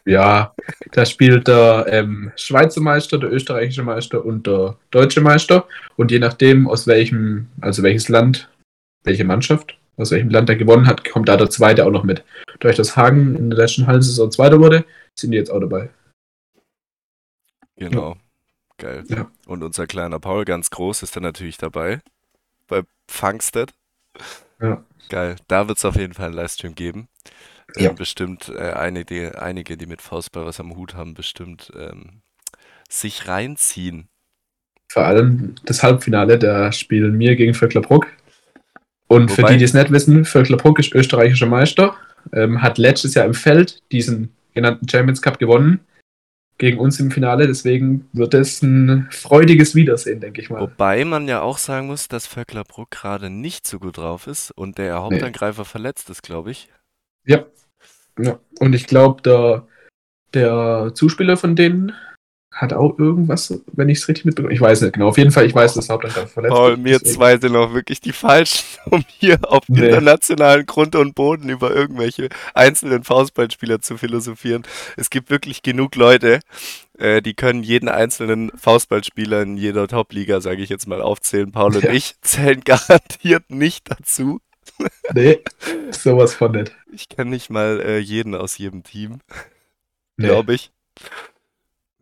Speaker 3: ja, da spielt der ähm, Schweizer Meister, der österreichische Meister und der deutsche Meister. Und je nachdem, aus welchem, also welches Land, welche Mannschaft, aus welchem Land er gewonnen hat, kommt da der zweite auch noch mit. Durch das Hagen in der letzten Hallensaison Zweiter wurde, sind die jetzt auch dabei.
Speaker 1: Genau. Geil.
Speaker 3: Ja.
Speaker 1: Und unser kleiner Paul, ganz groß, ist dann natürlich dabei. Bei Funkstead.
Speaker 3: Ja.
Speaker 1: Geil. Da wird es auf jeden Fall einen Livestream geben.
Speaker 3: Ja.
Speaker 1: Ähm, bestimmt äh, einige, einige, die mit Faustball was am Hut haben, bestimmt ähm, sich reinziehen.
Speaker 3: Vor allem das Halbfinale, da spielen wir gegen Vöcklerbruck. Und für
Speaker 1: Wobei-
Speaker 3: die, die es nicht wissen, Vöcklerbruck ist österreichischer Meister, ähm, hat letztes Jahr im Feld diesen genannten Champions Cup gewonnen. Gegen uns im Finale, deswegen wird es ein freudiges Wiedersehen, denke ich mal.
Speaker 1: Wobei man ja auch sagen muss, dass Vöcklerbruck gerade nicht so gut drauf ist und der Hauptangreifer verletzt ist, glaube ich.
Speaker 3: Ja. ja. Und ich glaube, der, der Zuspieler von denen hat auch irgendwas, wenn ich es richtig mitbekomme. Ich weiß nicht genau. Auf jeden Fall, ich weiß, dass Hauptangreifer verletzt
Speaker 1: Paul, wir
Speaker 3: deswegen-
Speaker 1: zwei sind auch wirklich die Falschen, um hier auf
Speaker 3: Nee.
Speaker 1: internationalen Grund und Boden über irgendwelche einzelnen Faustballspieler zu philosophieren. Es gibt wirklich genug Leute, äh, die können jeden einzelnen Faustballspieler in jeder Top-Liga, sage ich jetzt mal, aufzählen. Paul und
Speaker 3: Ja.
Speaker 1: ich zählen garantiert nicht dazu.
Speaker 3: Nee, sowas von nicht.
Speaker 1: Ich kenne nicht mal äh, jeden aus jedem Team,
Speaker 3: Nee.
Speaker 1: glaube ich.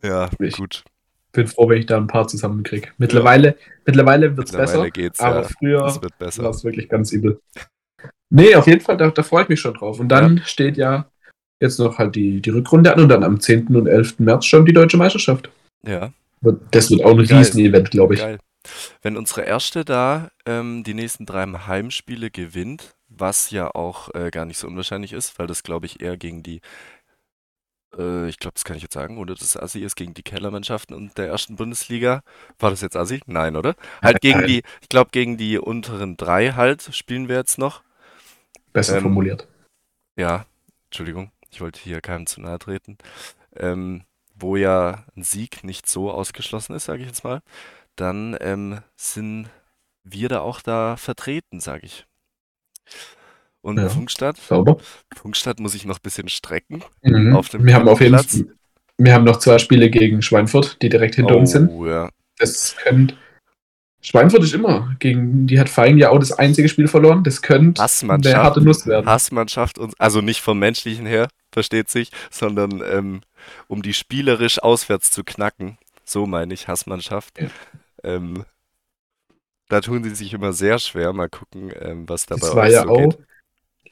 Speaker 1: Ja,
Speaker 3: Ich-
Speaker 1: gut.
Speaker 3: bin froh, wenn ich da ein paar zusammenkriege. Mittlerweile, mittlerweile wird es besser,
Speaker 1: geht's,
Speaker 3: aber
Speaker 1: ja.
Speaker 3: früher war es wirklich ganz übel. Nee, auf jeden Fall, da, da freue ich mich schon drauf. Und dann steht ja jetzt noch halt die, die Rückrunde an und dann am 10. und 11. März schon die deutsche Meisterschaft.
Speaker 1: Ja.
Speaker 3: Das wird auch ein. Riesen-Event, glaube ich.
Speaker 1: Geil. Wenn unsere erste da ähm, die nächsten drei Heimspiele gewinnt, was ja auch äh, gar nicht so unwahrscheinlich ist, weil das glaube ich eher gegen die, äh, ich glaube, das kann ich jetzt sagen, oder das Assi ist gegen die Kellermannschaften und der ersten Bundesliga. War das jetzt Assi? Nein, oder? Halt gegen die, ich glaube, gegen die unteren drei halt spielen wir jetzt noch.
Speaker 3: Besser
Speaker 1: Ähm,
Speaker 3: formuliert.
Speaker 1: Ja, Entschuldigung, ich wollte hier keinem zu nahe treten. Ähm, wo ja ein Sieg nicht so ausgeschlossen ist, sage ich jetzt mal, dann ähm, sind wir da auch da vertreten, sage ich. Und
Speaker 3: Ja.
Speaker 1: Funkstadt,
Speaker 3: Sauber.
Speaker 1: Funkstadt muss ich noch ein bisschen strecken.
Speaker 3: Mhm.
Speaker 1: Auf dem
Speaker 3: wir haben auf jeden. Fall. Wir haben noch zwei Spiele gegen Schweinfurt, die direkt hinter uns sind.
Speaker 1: Oh, ja.
Speaker 3: Das könnte. Schweinfurt ist immer gegen, die hat Feigen ja auch das einzige Spiel verloren. Das könnte eine harte Nuss werden.
Speaker 1: Hassmannschaft uns, also nicht vom menschlichen her, versteht sich, sondern ähm, um die spielerisch auswärts zu knacken. So meine ich Hassmannschaft.
Speaker 3: Ja.
Speaker 1: Ähm, da tun sie sich immer sehr schwer. Mal gucken, ähm, was da bei
Speaker 3: Das war
Speaker 1: euch
Speaker 3: ja
Speaker 1: so
Speaker 3: auch
Speaker 1: geht.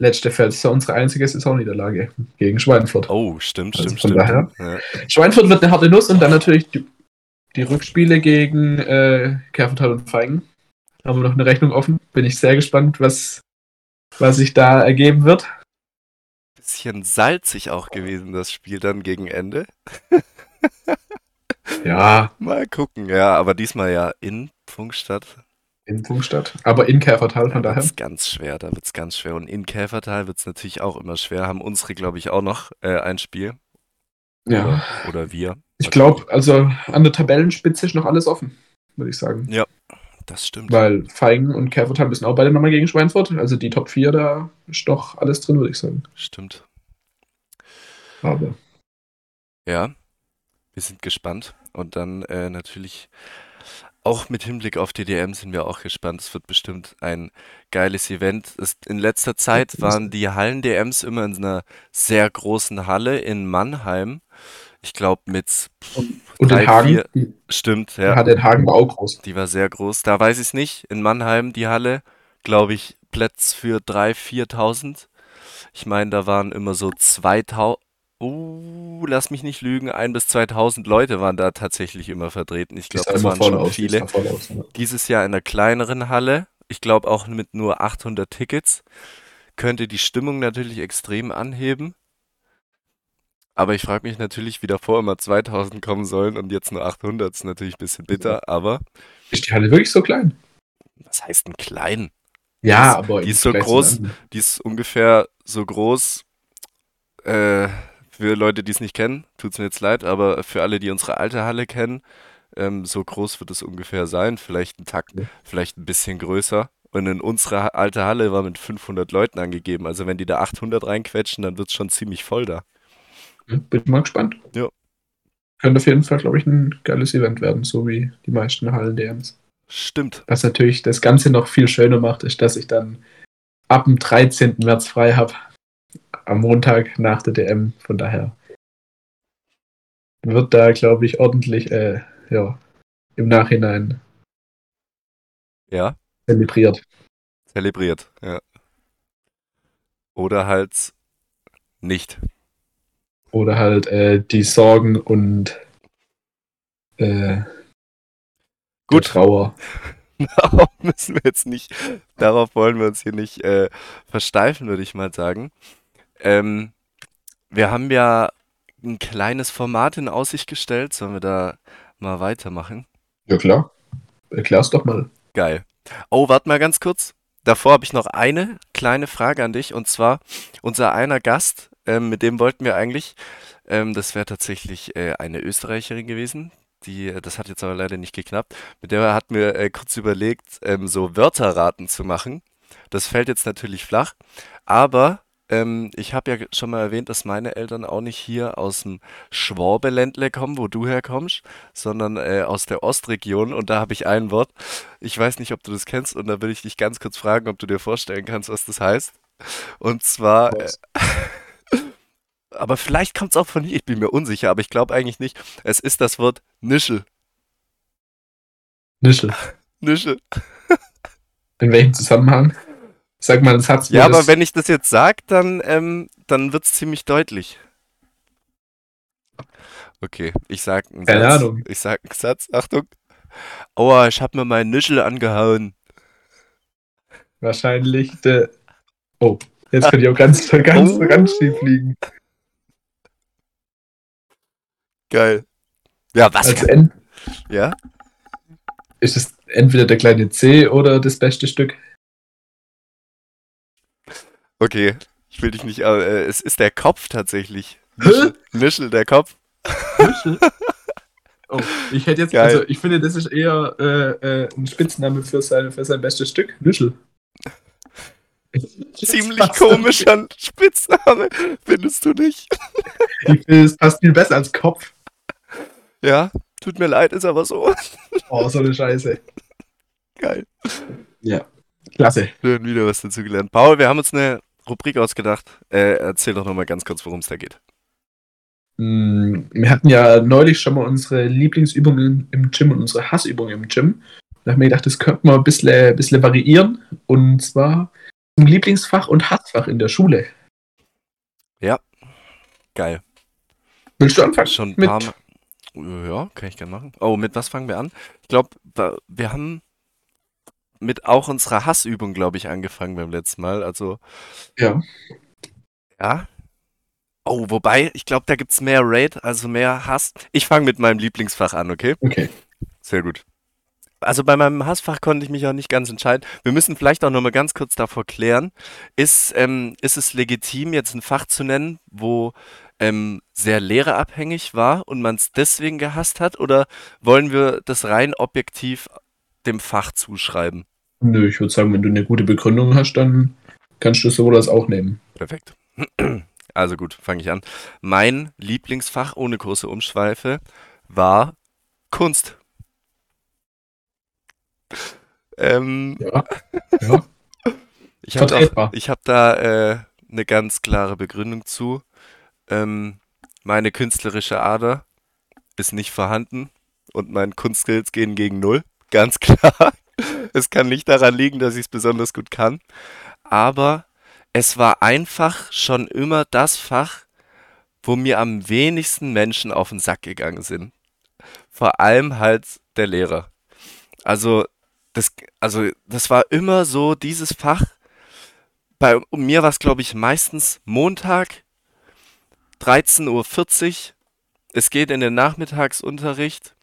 Speaker 3: Letzte Saison unsere einzige Saisonniederlage gegen Schweinfurt.
Speaker 1: Oh, stimmt,
Speaker 3: Also
Speaker 1: stimmt,
Speaker 3: von
Speaker 1: stimmt.
Speaker 3: daher-
Speaker 1: Ja.
Speaker 3: Schweinfurt wird eine harte Nuss und dann natürlich die die Rückspiele gegen äh, Kerfenthal und Feigen. Haben wir noch eine Rechnung offen. Bin ich sehr gespannt, was, was sich da ergeben wird.
Speaker 1: Bisschen salzig auch gewesen, das Spiel dann gegen Ende.
Speaker 3: Ja,
Speaker 1: Mal gucken, ja, aber diesmal ja in Pfungstadt.
Speaker 3: In Funkstadt. Aber in Kerfertal,
Speaker 1: Da
Speaker 3: von daher.
Speaker 1: wird's ganz schwer, da wird's ganz schwer. Und in Käfertal wird's natürlich auch immer schwer. Haben unsere, glaube ich, auch noch äh, ein Spiel.
Speaker 3: Ja.
Speaker 1: Oder, oder wir.
Speaker 3: Ich glaube, also an der Tabellenspitze ist noch alles offen, würde ich sagen.
Speaker 1: Das stimmt.
Speaker 3: Weil Feigen und Kerfertal müssen auch beide nochmal gegen Schweinfurt. Also die Top 4, da ist doch alles drin, würde ich sagen.
Speaker 1: Stimmt.
Speaker 3: Aber
Speaker 1: Ja, wir sind gespannt. Und dann äh, natürlich auch mit Hinblick auf die DM sind wir auch gespannt. Es wird bestimmt ein geiles Event. Es, in letzter Zeit waren die Hallen-DMs immer in einer sehr großen Halle in Mannheim. Ich glaube mit
Speaker 3: und
Speaker 1: drei,
Speaker 3: den Hagen,
Speaker 1: vier-
Speaker 3: die,
Speaker 1: stimmt,
Speaker 3: ja.
Speaker 1: ja.
Speaker 3: den Hagen war auch groß.
Speaker 1: Die war sehr groß. Da weiß ich es nicht. In Mannheim die Halle, glaube ich, Plätze für 3.000, 4.000. Ich meine, da waren immer so 2.000. Uh, lass mich nicht lügen, 1.000 bis 2.000 Leute waren da tatsächlich immer vertreten. Ich glaube, das waren schon
Speaker 3: aus,
Speaker 1: viele.
Speaker 3: aus.
Speaker 1: Dieses Jahr in einer kleineren Halle. Ich glaube auch mit nur 800 Tickets. Könnte die Stimmung natürlich extrem anheben. Aber ich frage mich natürlich, wie davor immer 2000 kommen sollen und jetzt nur 800. Ist natürlich ein bisschen bitter, aber
Speaker 3: Ist die Halle wirklich so klein?
Speaker 1: was heißt ein klein?
Speaker 3: Ja,
Speaker 1: ist-
Speaker 3: aber
Speaker 1: die ist so groß. Die ist ungefähr so groß. Äh, für Leute, die es nicht kennen, tut es mir jetzt leid, aber für alle, die unsere alte Halle kennen, ähm, so groß wird es ungefähr sein. Vielleicht ein Takt,
Speaker 3: Ja.
Speaker 1: vielleicht ein bisschen größer. Und in unsere ha- alte Halle war mit 500 Leuten angegeben. Also wenn die da 800 reinquetschen, dann wird es schon ziemlich voll da.
Speaker 3: Bin mal gespannt.
Speaker 1: Ja.
Speaker 3: Könnte auf jeden Fall, glaube ich, ein geiles Event werden, so wie die meisten Hallen-DMs.
Speaker 1: Stimmt.
Speaker 3: Was natürlich das Ganze noch viel schöner macht, ist, dass ich dann ab dem 13. März frei habe. Am Montag nach der DM. Von daher wird da, glaube ich, ordentlich äh, ja, im Nachhinein
Speaker 1: Ja,
Speaker 3: zelebriert.
Speaker 1: zelebriert. Ja. Oder halt nicht.
Speaker 3: Oder halt äh, die Sorgen und äh,
Speaker 1: Gut.
Speaker 3: Trauer.
Speaker 1: Darauf müssen wir jetzt nicht, darauf wollen wir uns hier nicht äh, versteifen, würde ich mal sagen. Ähm, wir haben ja ein kleines Format in Aussicht gestellt. Sollen wir da mal weitermachen?
Speaker 3: Ja, klar. Erklär's doch mal.
Speaker 1: Geil. Oh, warte mal ganz kurz. Davor habe ich noch eine kleine Frage an dich. Und zwar unser einer Gast, ähm, mit dem wollten wir eigentlich, ähm, das wäre tatsächlich äh, eine Österreicherin gewesen. Die, das hat jetzt aber leider nicht geklappt. Mit der hatten wir äh, kurz überlegt, ähm, so Wörterraten zu machen. Das fällt jetzt natürlich flach. Aber ähm, ich habe ja schon mal erwähnt, dass meine Eltern auch nicht hier aus dem Schwabeländle kommen, wo du herkommst, sondern äh, aus der Ostregion. Und da habe ich ein Wort. Ich weiß nicht, ob du das kennst. Und da will ich dich ganz kurz fragen, ob du dir vorstellen kannst, was das heißt. Und zwar, äh, aber vielleicht kommt es auch von hier. Ich bin mir unsicher, aber ich glaube eigentlich nicht. Es ist das Wort Nischel.
Speaker 3: Nischel.
Speaker 1: Nischel.
Speaker 3: In welchem Zusammenhang? Sag mal Satz. wo
Speaker 1: Ja, aber
Speaker 3: das-
Speaker 1: wenn ich das jetzt sage, dann, ähm, dann wird es ziemlich deutlich. Okay, ich sag einen
Speaker 3: Keine
Speaker 1: Satz.
Speaker 3: Ahnung.
Speaker 1: Ich sag einen Satz. Achtung. Aua, ich hab mir meinen Nischel angehauen.
Speaker 3: Wahrscheinlich der. Oh, jetzt könnte ich auch ganz, ganz,
Speaker 1: Oh.
Speaker 3: ganz schief liegen.
Speaker 1: Geil. Ja, was?
Speaker 3: Also
Speaker 1: kann- Ja?
Speaker 3: ist es entweder der kleine C oder das beste Stück.
Speaker 1: Okay. Ich will dich nicht, äh, es ist der Kopf tatsächlich. Nischel, Nischel der Kopf.
Speaker 3: Oh, ich hätte jetzt,
Speaker 1: Geil.
Speaker 3: also ich finde, das ist eher äh, äh, ein Spitzname für sein, für sein bestes Stück. Nischel.
Speaker 1: Ziemlich komischer Spitzname, findest du nicht?
Speaker 3: Ich finde, es passt viel besser als Kopf.
Speaker 1: Ja, tut mir leid, ist aber so.
Speaker 3: Oh, so eine Scheiße.
Speaker 1: Geil.
Speaker 3: Klasse.
Speaker 1: Schön wieder was dazu gelernt. Paul, wir haben uns eine Rubrik ausgedacht. Äh, erzähl doch nochmal ganz kurz, worum es da geht.
Speaker 3: Mm, Wir hatten ja neulich schon mal unsere Lieblingsübungen im Gym und unsere Hassübungen im Gym. Da haben wir gedacht, das könnten wir ein bisschen, bisschen variieren. Und zwar zum Lieblingsfach und Hassfach in der Schule.
Speaker 1: Geil.
Speaker 3: Willst du anfangen?
Speaker 1: Schon ein
Speaker 3: Mit-
Speaker 1: Mal. Ja, kann ich gerne machen. Oh, mit was fangen wir an? Ich glaube, wir haben mit auch unserer Hassübung, glaube ich, angefangen beim letzten Mal. Also,
Speaker 3: Ja.
Speaker 1: ja. Oh, wobei, ich glaube, da gibt es mehr Raid, also mehr Hass. Ich fange mit meinem Lieblingsfach an, okay?
Speaker 3: Okay.
Speaker 1: Sehr gut. Also bei meinem Hassfach konnte ich mich auch nicht ganz entscheiden. Wir müssen vielleicht auch noch mal ganz kurz davor klären, ist, ähm, ist es legitim, jetzt ein Fach zu nennen, wo ähm, sehr lehrerabhängig war und man es deswegen gehasst hat? Oder wollen wir das rein objektiv dem Fach zuschreiben?
Speaker 3: Nö, ich würde sagen, wenn du eine gute Begründung hast, dann kannst du sowohl das auch nehmen.
Speaker 1: Perfekt. Also gut, fange ich an. Mein Lieblingsfach ohne große Umschweife war Kunst. Ähm,
Speaker 3: Ja. Ja.
Speaker 1: ich habe hab da äh, eine ganz klare Begründung zu. Ähm, meine künstlerische Ader ist nicht vorhanden und meine Kunstskills gehen gegen null. Ganz klar. Es kann nicht daran liegen, dass ich es besonders gut kann. Aber es war einfach schon immer das Fach, wo mir am wenigsten Menschen auf den Sack gegangen sind. Vor allem halt der Lehrer. Also das, also das war immer so dieses Fach. Bei mir war es, glaube ich, meistens Montag, 13.40 Uhr. Es geht in den Nachmittagsunterricht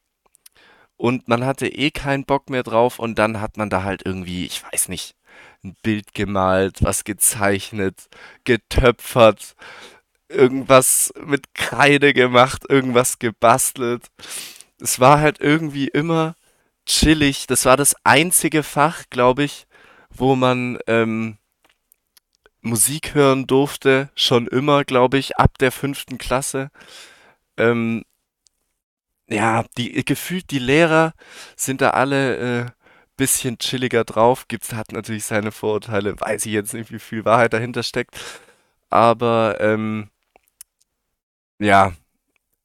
Speaker 1: und man hatte eh keinen Bock mehr drauf und dann hat man da halt irgendwie, ich weiß nicht, ein Bild gemalt, was gezeichnet, getöpfert, irgendwas mit Kreide gemacht, irgendwas gebastelt. Es war halt irgendwie immer chillig. Das war das einzige Fach, glaube ich, wo man ähm, Musik hören durfte, schon immer, glaube ich, ab der fünften Klasse. Ähm, ja, die gefühlt die Lehrer sind da alle äh, bisschen chilliger drauf. Gibt's hat natürlich seine Vorurteile, weiß ich jetzt nicht, wie viel Wahrheit dahinter steckt. Aber ähm, ja,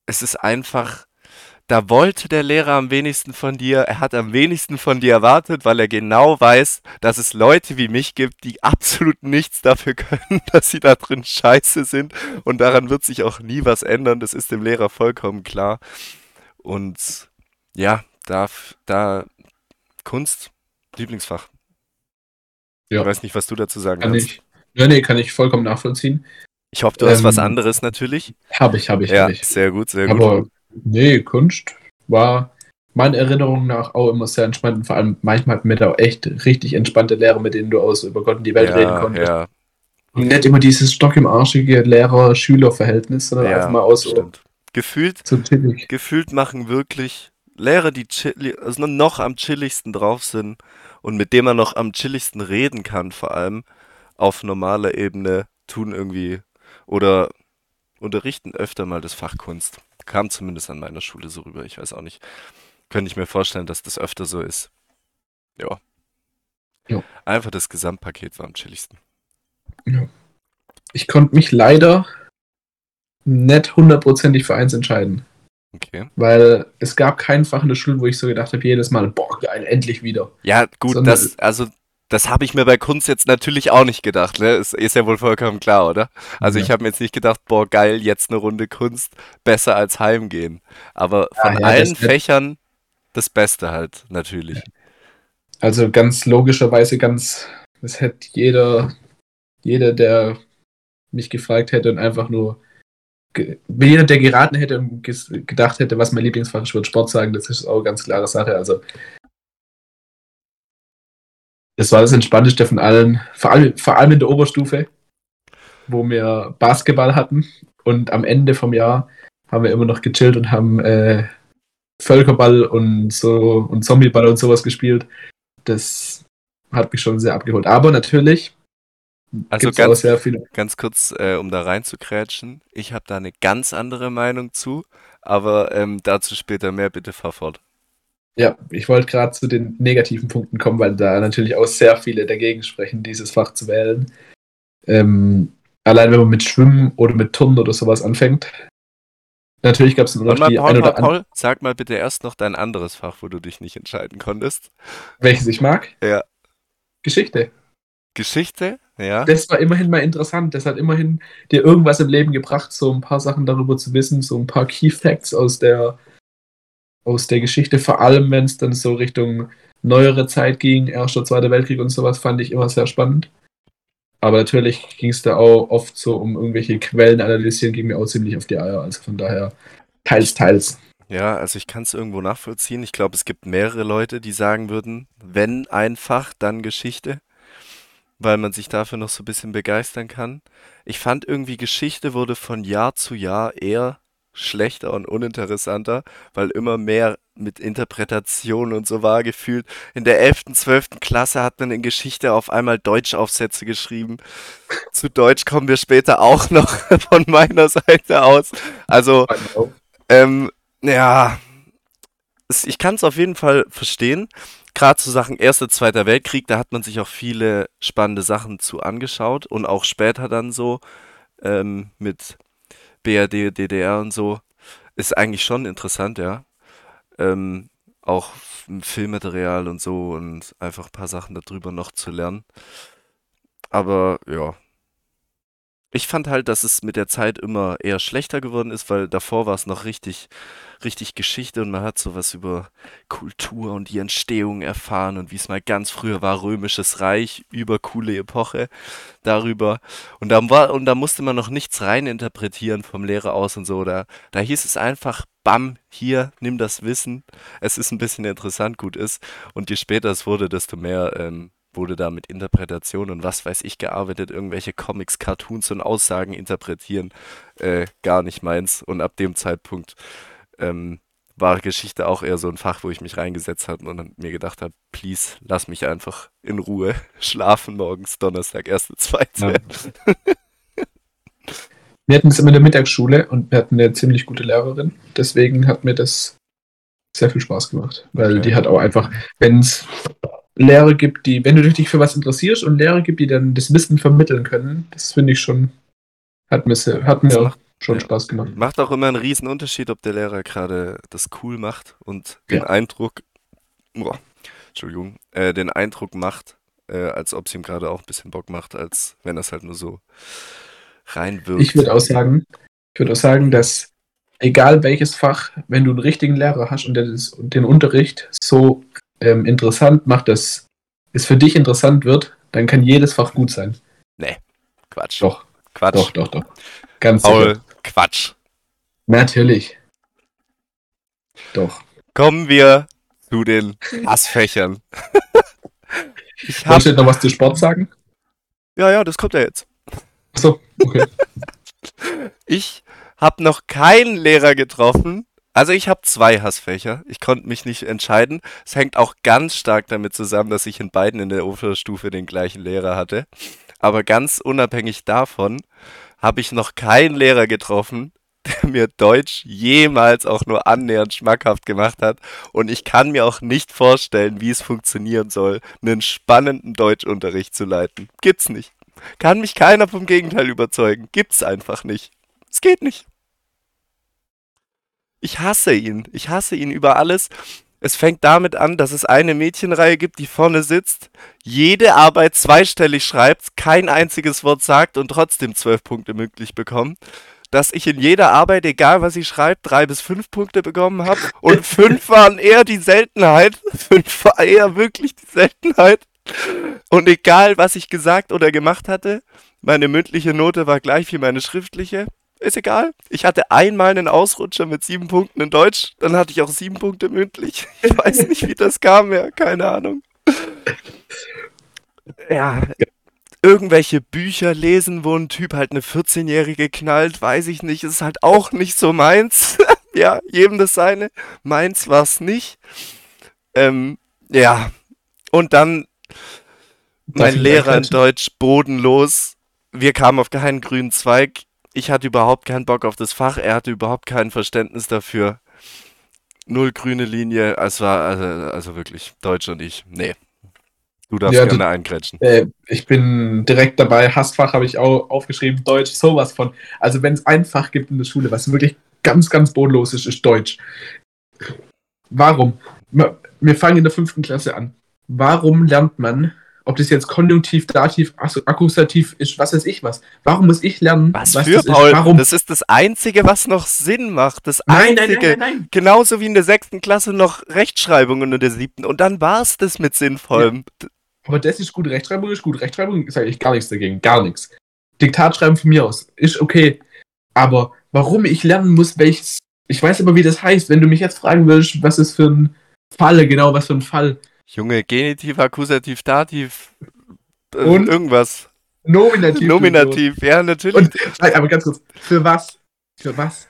Speaker 1: es ist einfach, da wollte der Lehrer am wenigsten von dir, er hat am wenigsten von dir erwartet, weil er genau weiß, dass es Leute wie mich gibt, die absolut nichts dafür können, dass sie da drin scheiße sind. Und daran wird sich auch nie was ändern, das ist dem Lehrer vollkommen klar. Und ja, da, da Kunst, Lieblingsfach.
Speaker 3: Ja.
Speaker 1: Ich weiß nicht, was du dazu sagen
Speaker 3: Kann
Speaker 1: kannst.
Speaker 3: ich. Ja, nee, kann ich vollkommen nachvollziehen.
Speaker 1: Ich hoffe, du hast was
Speaker 3: Ähm,
Speaker 1: anderes natürlich.
Speaker 3: Habe ich, habe ich,
Speaker 1: Ja,
Speaker 3: habe ich.
Speaker 1: sehr gut, sehr gut.
Speaker 3: Aber nee, Kunst war meiner Erinnerung nach auch immer sehr entspannt. Und vor allem manchmal hatten wir da auch echt richtig entspannte Lehrer, mit denen du auch so über Gott und die Welt reden
Speaker 1: Ja,
Speaker 3: konntest.
Speaker 1: ja,
Speaker 3: Und nicht immer dieses Stock im arschige Lehrer-Schüler-Verhältnis, sondern
Speaker 1: ja,
Speaker 3: einfach mal aus so,
Speaker 1: stimmt. Gefühlt,
Speaker 3: so
Speaker 1: gefühlt machen wirklich Lehrer, die chill, also noch am chilligsten drauf sind und mit denen man noch am chilligsten reden kann, vor allem auf normaler Ebene, tun irgendwie oder unterrichten öfter mal das Fach Kunst. Kam zumindest an meiner Schule so rüber, ich weiß auch nicht. Könnte ich mir vorstellen, dass das öfter so ist. Ja.
Speaker 3: Jo.
Speaker 1: Einfach das Gesamtpaket war am chilligsten.
Speaker 3: Ich konnte mich leider nicht hundertprozentig für eins entscheiden.
Speaker 1: Okay.
Speaker 3: Weil es gab kein Fach in der Schule, wo ich so gedacht habe, jedes Mal, boah, geil, endlich wieder.
Speaker 1: Ja, gut,
Speaker 3: Sondern-
Speaker 1: das, also, das habe ich mir bei Kunst jetzt natürlich auch nicht gedacht, ne? Ist, ist ja wohl vollkommen klar, oder? Also
Speaker 3: Ja.
Speaker 1: ich habe mir jetzt nicht gedacht, boah, geil, jetzt eine Runde Kunst, besser als heimgehen. Aber von
Speaker 3: Ja, ja,
Speaker 1: allen
Speaker 3: das-
Speaker 1: Fächern das Beste halt, natürlich.
Speaker 3: Also ganz logischerweise, ganz, das hätte jeder, jeder, der mich gefragt hätte und einfach nur, jeder, der geraten hätte und gedacht hätte, was mein Lieblingsfach ist, würde Sport sagen, das ist auch eine ganz klare Sache. Also, das war das Entspannteste von allen, vor allem, vor allem in der Oberstufe, wo wir Basketball hatten und am Ende vom Jahr haben wir immer noch gechillt und haben äh, Völkerball und so und Zombieball und sowas gespielt. Das hat mich schon sehr abgeholt. Aber natürlich
Speaker 1: Also
Speaker 3: gibt's
Speaker 1: ganz, ganz kurz, äh, um da reinzukrätschen, ich habe da eine ganz andere Meinung zu, aber ähm, dazu später mehr, bitte fahr fort.
Speaker 3: Ja, ich wollte gerade zu den negativen Punkten kommen, weil da natürlich auch sehr viele dagegen sprechen, dieses Fach zu wählen. Ähm, allein wenn man mit Schwimmen oder mit Turnen oder sowas anfängt. Natürlich gab es noch
Speaker 1: mal,
Speaker 3: die
Speaker 1: Paul,
Speaker 3: ein
Speaker 1: Paul,
Speaker 3: oder andere,
Speaker 1: Paul, sag mal bitte erst noch dein anderes Fach, wo du dich nicht entscheiden konntest.
Speaker 3: welches ich mag.
Speaker 1: Ja.
Speaker 3: Geschichte.
Speaker 1: Geschichte? Ja.
Speaker 3: Das war immerhin mal interessant. Das hat immerhin dir irgendwas im Leben gebracht, so ein paar Sachen darüber zu wissen, so ein paar Key Facts aus der aus der Geschichte, vor allem wenn es dann so Richtung neuere Zeit ging, Erster, Zweiter Weltkrieg und sowas, fand ich immer sehr spannend. Aber natürlich ging es da auch oft so um irgendwelche Quellen analysieren, ging mir auch ziemlich auf die Eier. Also von daher teils, teils.
Speaker 1: Ja, also ich kann es irgendwo nachvollziehen. Ich glaube, es gibt mehrere Leute, die sagen würden, wenn einfach, dann Geschichte, weil man sich dafür noch so ein bisschen begeistern kann. Ich fand irgendwie, Geschichte wurde von Jahr zu Jahr eher schlechter und uninteressanter, weil immer mehr mit Interpretation und so war gefühlt. In der 11., 12. Klasse hat man in Geschichte auf einmal Deutschaufsätze geschrieben. Zu Deutsch kommen wir später auch noch von meiner Seite aus. Also, ähm, ja, ich kann es auf jeden Fall verstehen. Gerade zu Sachen Erster, Zweiter Weltkrieg, da hat man sich auch viele spannende Sachen zu angeschaut und auch später dann so ähm, mit BRD, DDR und so. Ist eigentlich schon interessant, ja. Ähm, auch Filmmaterial und so und einfach ein paar Sachen darüber noch zu lernen. Aber ja, ich fand halt, dass es mit der Zeit immer eher schlechter geworden ist, weil davor war es noch richtig, richtig Geschichte und man hat sowas über Kultur und die Entstehung erfahren und wie es mal ganz früher war, Römisches Reich, über coole Epoche darüber. Und da war, und da musste man noch nichts reininterpretieren vom Lehrer aus und so. Da, da hieß es einfach, bam, hier, nimm das Wissen. Es ist ein bisschen interessant, gut ist. Und je später es wurde, desto mehr ähm, wurde da mit Interpretation und was weiß ich gearbeitet, irgendwelche Comics, Cartoons und Aussagen interpretieren, äh, gar nicht meins. Und ab dem Zeitpunkt ähm, war Geschichte auch eher so ein Fach, wo ich mich reingesetzt habe und mir gedacht habe, please, lass mich einfach in Ruhe schlafen morgens, Donnerstag, erste, zweite. Ja.
Speaker 3: wir hatten es immer in der Mittagsschule und wir hatten eine ziemlich gute Lehrerin. Deswegen hat mir das sehr viel Spaß gemacht, weil okay. die hat auch einfach, wenn es Lehrer gibt, die, wenn du dich für was interessierst und Lehrer gibt, die dann das Wissen vermitteln können, das finde ich schon, hat mir, hat mir schon ja. Spaß gemacht.
Speaker 1: Macht auch immer einen riesen Unterschied, ob der Lehrer gerade das cool macht und den ja. Eindruck, boah, Entschuldigung, äh, den Eindruck macht, äh, als ob es ihm gerade auch ein bisschen Bock macht, als wenn das halt nur so reinwirkt.
Speaker 3: Ich würde auch sagen, ich würde auch sagen, dass egal welches Fach, wenn du einen richtigen Lehrer hast und der das, den Unterricht so ähm, interessant macht, dass es für dich interessant wird, dann kann jedes Fach gut sein.
Speaker 1: Nee, Quatsch.
Speaker 3: Doch.
Speaker 1: Quatsch.
Speaker 3: Doch, doch, doch. Ganz
Speaker 1: Paul, sicher. Quatsch.
Speaker 3: Natürlich. Doch.
Speaker 1: Kommen wir zu den Hassfächern.
Speaker 3: ich hab... Wolltest du noch was zu Sport sagen?
Speaker 1: Ja, ja, das kommt ja jetzt.
Speaker 3: Achso, okay.
Speaker 1: ich habe noch keinen Lehrer getroffen, also ich habe zwei Hassfächer. Ich konnte mich nicht entscheiden. Es hängt auch ganz stark damit zusammen, dass ich in beiden in der Oberstufe den gleichen Lehrer hatte. Aber ganz unabhängig davon habe ich noch keinen Lehrer getroffen, der mir Deutsch jemals auch nur annähernd schmackhaft gemacht hat. Und ich kann mir auch nicht vorstellen, wie es funktionieren soll, einen spannenden Deutschunterricht zu leiten. Gibt's nicht. Kann mich keiner vom Gegenteil überzeugen. Gibt's einfach nicht. Es geht nicht. Ich hasse ihn. Ich hasse ihn über alles. Es fängt damit an, dass es eine Mädchenreihe gibt, die vorne sitzt, jede Arbeit zweistellig schreibt, kein einziges Wort sagt und trotzdem zwölf Punkte möglich bekommt. Dass ich in jeder Arbeit, egal was sie schreibt, drei bis fünf Punkte bekommen habe. Und fünf waren eher die Seltenheit. Fünf war eher wirklich die Seltenheit. Und egal, was ich gesagt oder gemacht hatte, meine mündliche Note war gleich wie meine schriftliche ist egal. Ich hatte einmal einen Ausrutscher mit sieben Punkten in Deutsch, dann hatte ich auch sieben Punkte mündlich. Ich weiß nicht, wie das kam, ja, keine Ahnung. Ja, irgendwelche Bücher lesen, wo ein Typ halt eine 14-Jährige knallt, weiß ich nicht, ist halt auch nicht so meins. ja, jedem das seine. Meins war es nicht. Ähm, ja, und dann mein Lehrer in Deutsch bodenlos. Wir kamen auf keinen grünen Zweig ich hatte überhaupt keinen Bock auf das Fach, er hatte überhaupt kein Verständnis dafür. Null grüne Linie, es war also, also wirklich Deutsch und ich. Nee. Du darfst ja, gerne eingrätschen.
Speaker 3: Äh, ich bin direkt dabei. Hassfach habe ich auch aufgeschrieben. Deutsch, sowas von. Also, wenn es ein Fach gibt in der Schule, was wirklich ganz, ganz bodenlos ist, ist Deutsch. Warum? Wir fangen in der fünften Klasse an. Warum lernt man ob das jetzt Konjunktiv, Dativ, Akkusativ ist, was weiß ich was. Warum muss ich lernen,
Speaker 1: Was,
Speaker 3: was
Speaker 1: für,
Speaker 3: das
Speaker 1: Paul?
Speaker 3: ist? Warum?
Speaker 1: Das ist das Einzige, was noch Sinn macht. Das
Speaker 3: nein, nein,
Speaker 1: Einzige.
Speaker 3: nein, nein, nein.
Speaker 1: Genauso wie in der sechsten Klasse noch Rechtschreibung und in der siebten. Und dann war's das mit Sinnvollem.
Speaker 3: Aber das ist gut. Rechtschreibung ist gut. Rechtschreibung sage ich gar nichts dagegen. Gar nichts. Diktat schreiben von mir aus. Ist okay. Aber warum ich lernen muss, welches. Ich weiß aber, wie das heißt. Wenn du mich jetzt fragen willst, was ist für ein Fall, genau, was für ein Fall.
Speaker 1: Junge, Genitiv, Akkusativ, Dativ. Äh,
Speaker 3: Und?
Speaker 1: irgendwas.
Speaker 3: Nominativ.
Speaker 1: Nominativ, ja, natürlich.
Speaker 3: Und, nein, aber ganz kurz. Für was? Für was?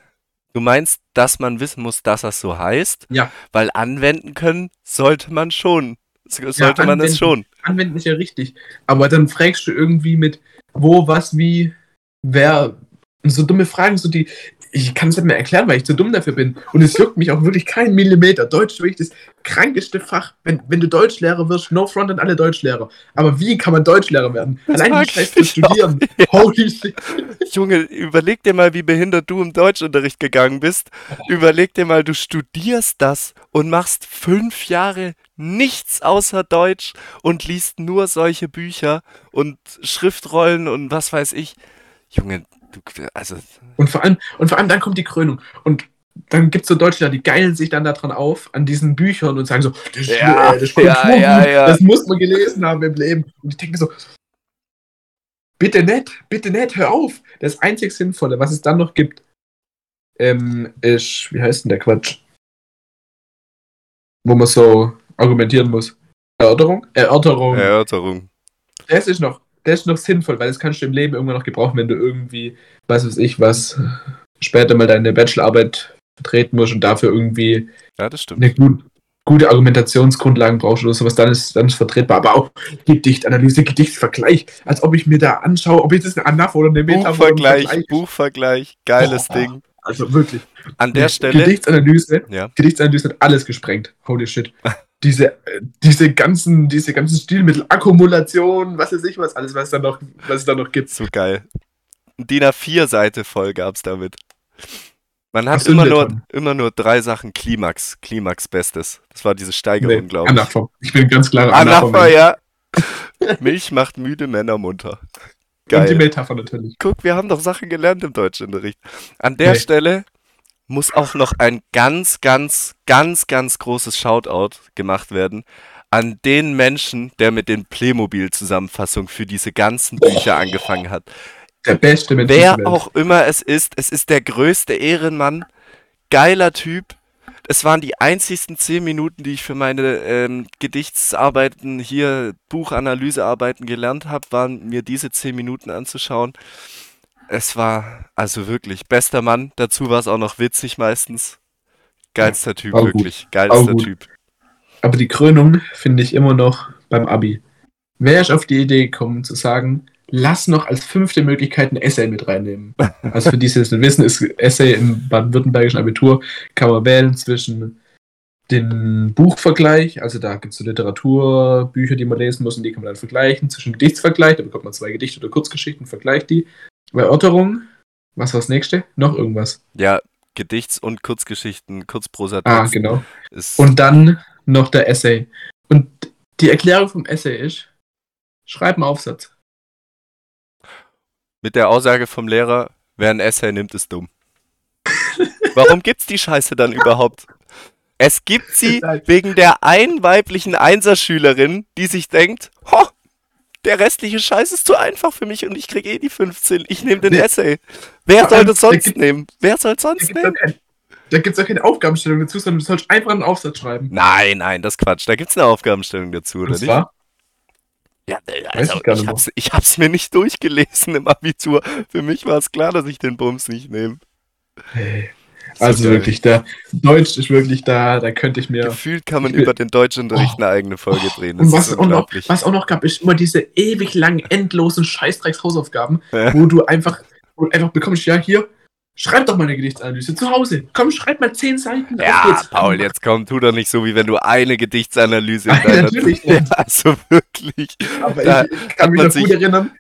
Speaker 1: Du meinst, dass man wissen muss, dass das so heißt?
Speaker 3: Ja.
Speaker 1: Weil anwenden können sollte man schon. So- Sollte man es schon.
Speaker 3: Anwenden ist ja richtig. Aber dann fragst du irgendwie mit wo, was, wie, wer. Und so dumme Fragen, so die. Ich kann es nicht mehr erklären, weil ich zu dumm dafür bin. Und es juckt mich auch wirklich kein Millimeter. Deutsch ist wirklich das krankeste Fach. Wenn, wenn du Deutschlehrer wirst, no front an alle Deutschlehrer. Aber wie kann man Deutschlehrer werden?
Speaker 1: Das
Speaker 3: Allein die Scheiße zu studieren.
Speaker 1: Ja.
Speaker 3: Holy shit.
Speaker 1: Junge, überleg dir mal, wie behindert du im Deutschunterricht gegangen bist. Überleg dir mal, du studierst das und machst fünf Jahre nichts außer Deutsch und liest nur solche Bücher und Schriftrollen und was weiß ich. Junge, also,
Speaker 3: Und vor allem, und vor allem dann kommt die Krönung. Und dann gibt es so Deutschlehrer, die geilen sich dann daran auf, an diesen Büchern und sagen so, das,
Speaker 1: Ja,
Speaker 3: äh, das
Speaker 1: ja, ja,
Speaker 3: das muss man gelesen haben im Leben. Und ich denke so, bitte nicht, bitte nicht, hör auf. Das einzig Sinnvolle, was es dann noch gibt, ähm, ist, wie heißt denn der Quatsch? Wo man so argumentieren muss. Erörterung? Erörterung.
Speaker 1: Erörterung.
Speaker 3: Das ist noch, das ist noch sinnvoll, weil das kannst du im Leben irgendwann noch gebrauchen, wenn du irgendwie, was weiß ich, was später mal deine Bachelorarbeit vertreten musst und dafür irgendwie
Speaker 1: Ja, das stimmt.
Speaker 3: eine gut, gute Argumentationsgrundlagen brauchst oder sowas, dann ist dann ist vertretbar. Aber auch Gedichtanalyse, Gedichtvergleich, als ob ich mir da anschaue, ob ich das eine Anaph oder eine Meta
Speaker 1: Buchvergleich, Buchvergleich, geiles
Speaker 3: Boah.
Speaker 1: Ding.
Speaker 3: Also wirklich.
Speaker 1: An der Stelle,
Speaker 3: Gedichtsanalyse,
Speaker 1: ja,
Speaker 3: Gedichtsanalyse hat alles gesprengt. Holy shit. Diese, äh, diese ganzen, diese ganzen Stilmittel, Akkumulation, was weiß ich was, alles, was es da noch, was es da noch gibt.
Speaker 1: so geil. DIN A4-Seite voll gab's damit. Man hat immer nur, immer nur drei Sachen Klimax, Klimax Bestes. Das war diese Steigerung,
Speaker 3: Nee,
Speaker 1: glaube ich.
Speaker 3: Anaphor. Ich bin ganz klarer
Speaker 1: Anaphor,
Speaker 3: Anaphor.
Speaker 1: ja. Milch macht müde Männer munter.
Speaker 3: Und die
Speaker 1: Geil.
Speaker 3: Metapher natürlich.
Speaker 1: Guck, wir haben doch Sachen gelernt im Deutschunterricht. An der
Speaker 3: Nee.
Speaker 1: Stelle muss auch noch ein ganz, ganz, ganz, ganz großes Shoutout gemacht werden an den Menschen, der mit den Playmobil-Zusammenfassungen für diese ganzen Bücher angefangen hat.
Speaker 3: Der beste Mensch
Speaker 1: Wer auch immer es ist, es ist der größte Ehrenmann, geiler Typ. Es waren die einzigsten zehn Minuten, die ich für meine ähm, Gedichtsarbeiten hier, Buchanalysearbeiten gelernt habe, waren mir diese zehn Minuten anzuschauen. Es war also wirklich bester Mann. Dazu war es auch noch witzig meistens. Geilster Typ,
Speaker 3: Auch gut.
Speaker 1: wirklich. Geilster. Typ.
Speaker 3: Aber die Krönung finde ich immer noch beim Abi. Wer ist auf die Idee gekommen zu sagen, lass noch als fünfte Möglichkeit ein Essay mit reinnehmen? Also für die, die es nicht wissen, ist Essay im baden-württembergischen Abitur, kann man wählen zwischen den Buchvergleich, also da gibt es so Literaturbücher, die man lesen muss und die kann man dann vergleichen, zwischen Gedichtsvergleich, da bekommt man zwei Gedichte oder Kurzgeschichten, vergleicht die. Erörterung, was war das nächste? Noch irgendwas.
Speaker 1: Ja, Gedichts- und Kurzgeschichten, Kurzprosa
Speaker 3: Ah, genau. Und dann noch der Essay. Und die Erklärung vom Essay ist, schreib einen Aufsatz.
Speaker 1: mit der Aussage vom Lehrer, wer ein Essay nimmt, ist dumm. Warum gibt's die Scheiße dann überhaupt? Es gibt sie wegen der einen weiblichen Einserschülerin, die sich denkt, ho, der restliche Scheiß ist zu einfach für mich und ich krieg eh die 15. Ich nehme den
Speaker 3: Nee.
Speaker 1: Essay. Wer soll das
Speaker 3: da
Speaker 1: sonst
Speaker 3: gibt-
Speaker 1: nehmen? Wer soll sonst
Speaker 3: gibt es
Speaker 1: nehmen?
Speaker 3: kein, da gibt's auch keine Aufgabenstellung dazu, sondern du sollst einfach einen Aufsatz schreiben.
Speaker 1: Nein, nein, das ist Quatsch. Da gibt's eine Aufgabenstellung dazu, oder nicht? Ja, äh, also,
Speaker 3: ich
Speaker 1: ich, hab's, ich hab's mir nicht durchgelesen im Abitur. Für mich war es klar, dass ich den Bums nicht nehme.
Speaker 3: hey,
Speaker 1: So
Speaker 3: also
Speaker 1: geil.
Speaker 3: wirklich, der Deutsch ist wirklich da, da könnte ich mir.
Speaker 1: Gefühlt kann man
Speaker 3: will-
Speaker 1: über den Deutschunterricht
Speaker 3: Oh.
Speaker 1: eine eigene Folge drehen. Das
Speaker 3: Und was
Speaker 1: ist
Speaker 3: auch, noch, was auch noch gab, ist immer diese ewig langen, endlosen Scheißdrecks-Hausaufgaben,
Speaker 1: Ja.
Speaker 3: wo du einfach, wo einfach bekommst, ja, hier, schreib doch mal eine Gedichtsanalyse zu Hause. Komm, schreib mal zehn Seiten.
Speaker 1: Ja,
Speaker 3: geht's.
Speaker 1: Paul, jetzt komm, tu doch nicht so, wie wenn du eine Gedichtsanalyse in deiner...
Speaker 3: natürlich
Speaker 1: Ja,
Speaker 3: nicht.
Speaker 1: also wirklich.
Speaker 3: Aber ich, ich kann mich noch
Speaker 1: sich-
Speaker 3: gut erinnern,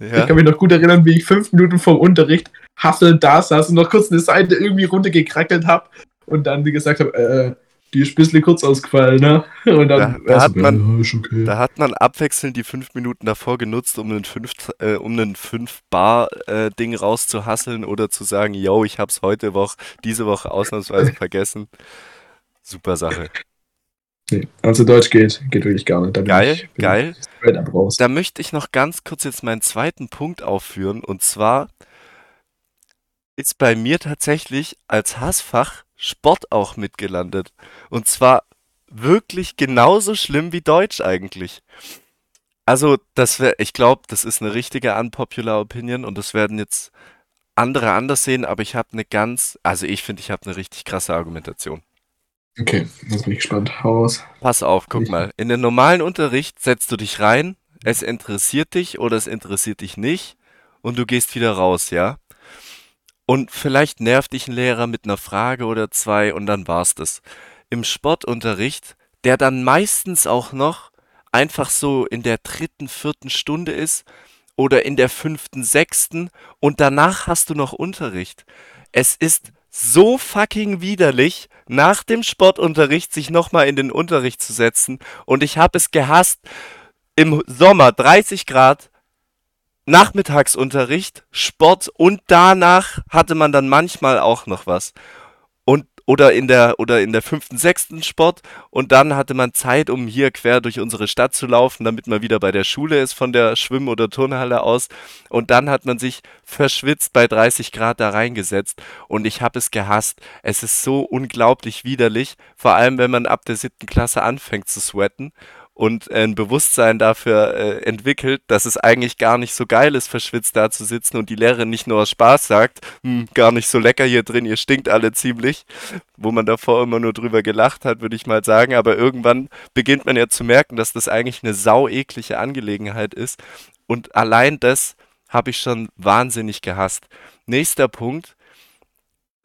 Speaker 1: Ja.
Speaker 3: Ich kann mich noch gut erinnern, wie ich fünf Minuten vorm Unterricht hasselnd da saß und noch kurz eine Seite irgendwie runtergekrackelt habe und dann wie gesagt habe, äh, die ist ein bisschen kurz ausgefallen, ne? Und dann
Speaker 1: Da- da hat man-
Speaker 3: ja, okay.
Speaker 1: Da hat man abwechselnd die fünf Minuten davor genutzt, um einen fünf, äh, um einen fünf Bar äh, Ding rauszuhasseln oder zu sagen, yo, ich hab's heute Woche, diese Woche ausnahmsweise vergessen. Super Sache.
Speaker 3: Nee, also Deutsch geht, geht wirklich gar nicht. Da
Speaker 1: Geil,
Speaker 3: ich,
Speaker 1: geil. Da möchte ich noch ganz kurz jetzt meinen zweiten Punkt aufführen und zwar ist bei mir tatsächlich als Hassfach Sport auch mitgelandet. Und zwar wirklich genauso schlimm wie Deutsch eigentlich. Also, das wäre, ich glaube, das ist eine richtige unpopular Opinion und das werden jetzt andere anders sehen, aber ich habe eine ganz, also ich finde, ich habe eine richtig krasse Argumentation.
Speaker 3: Okay, jetzt bin ich gespannt. Hau raus.
Speaker 1: Pass auf, guck
Speaker 3: Ich-
Speaker 1: mal. In den normalen Unterricht setzt du dich rein, es interessiert dich oder es interessiert dich nicht und du gehst wieder raus, ja? Und vielleicht nervt dich ein Lehrer mit einer Frage oder zwei und dann war's das. Im Sportunterricht, der dann meistens auch noch einfach so in der dritten, vierten Stunde ist oder in der fünften, sechsten und danach hast du noch Unterricht. Es ist so fucking widerlich, nach dem Sportunterricht sich nochmal in den Unterricht zu setzen. Und ich habe es gehasst, im Sommer 30 Grad, Nachmittagsunterricht, Sport und danach hatte man dann manchmal auch noch was. Und oder in der oder in der fünften, sechsten Sport und dann hatte man Zeit, um hier quer durch unsere Stadt zu laufen, damit man wieder bei der Schule ist von der Schwimm- oder Turnhalle aus. Und dann hat man sich verschwitzt bei 30 Grad da reingesetzt und ich habe es gehasst. Es ist so unglaublich widerlich, vor allem wenn man ab der siebten Klasse anfängt zu sweaten und ein Bewusstsein dafür äh, entwickelt, dass es eigentlich gar nicht so geil ist, verschwitzt da zu sitzen und die Lehrerin nicht nur aus Spaß sagt, hm, gar nicht so lecker hier drin, ihr stinkt alle ziemlich, wo man davor immer nur drüber gelacht hat, würde ich mal sagen, aber irgendwann beginnt man ja zu merken, dass das eigentlich eine saueklige Angelegenheit ist. Und allein das habe ich schon wahnsinnig gehasst. Nächster Punkt,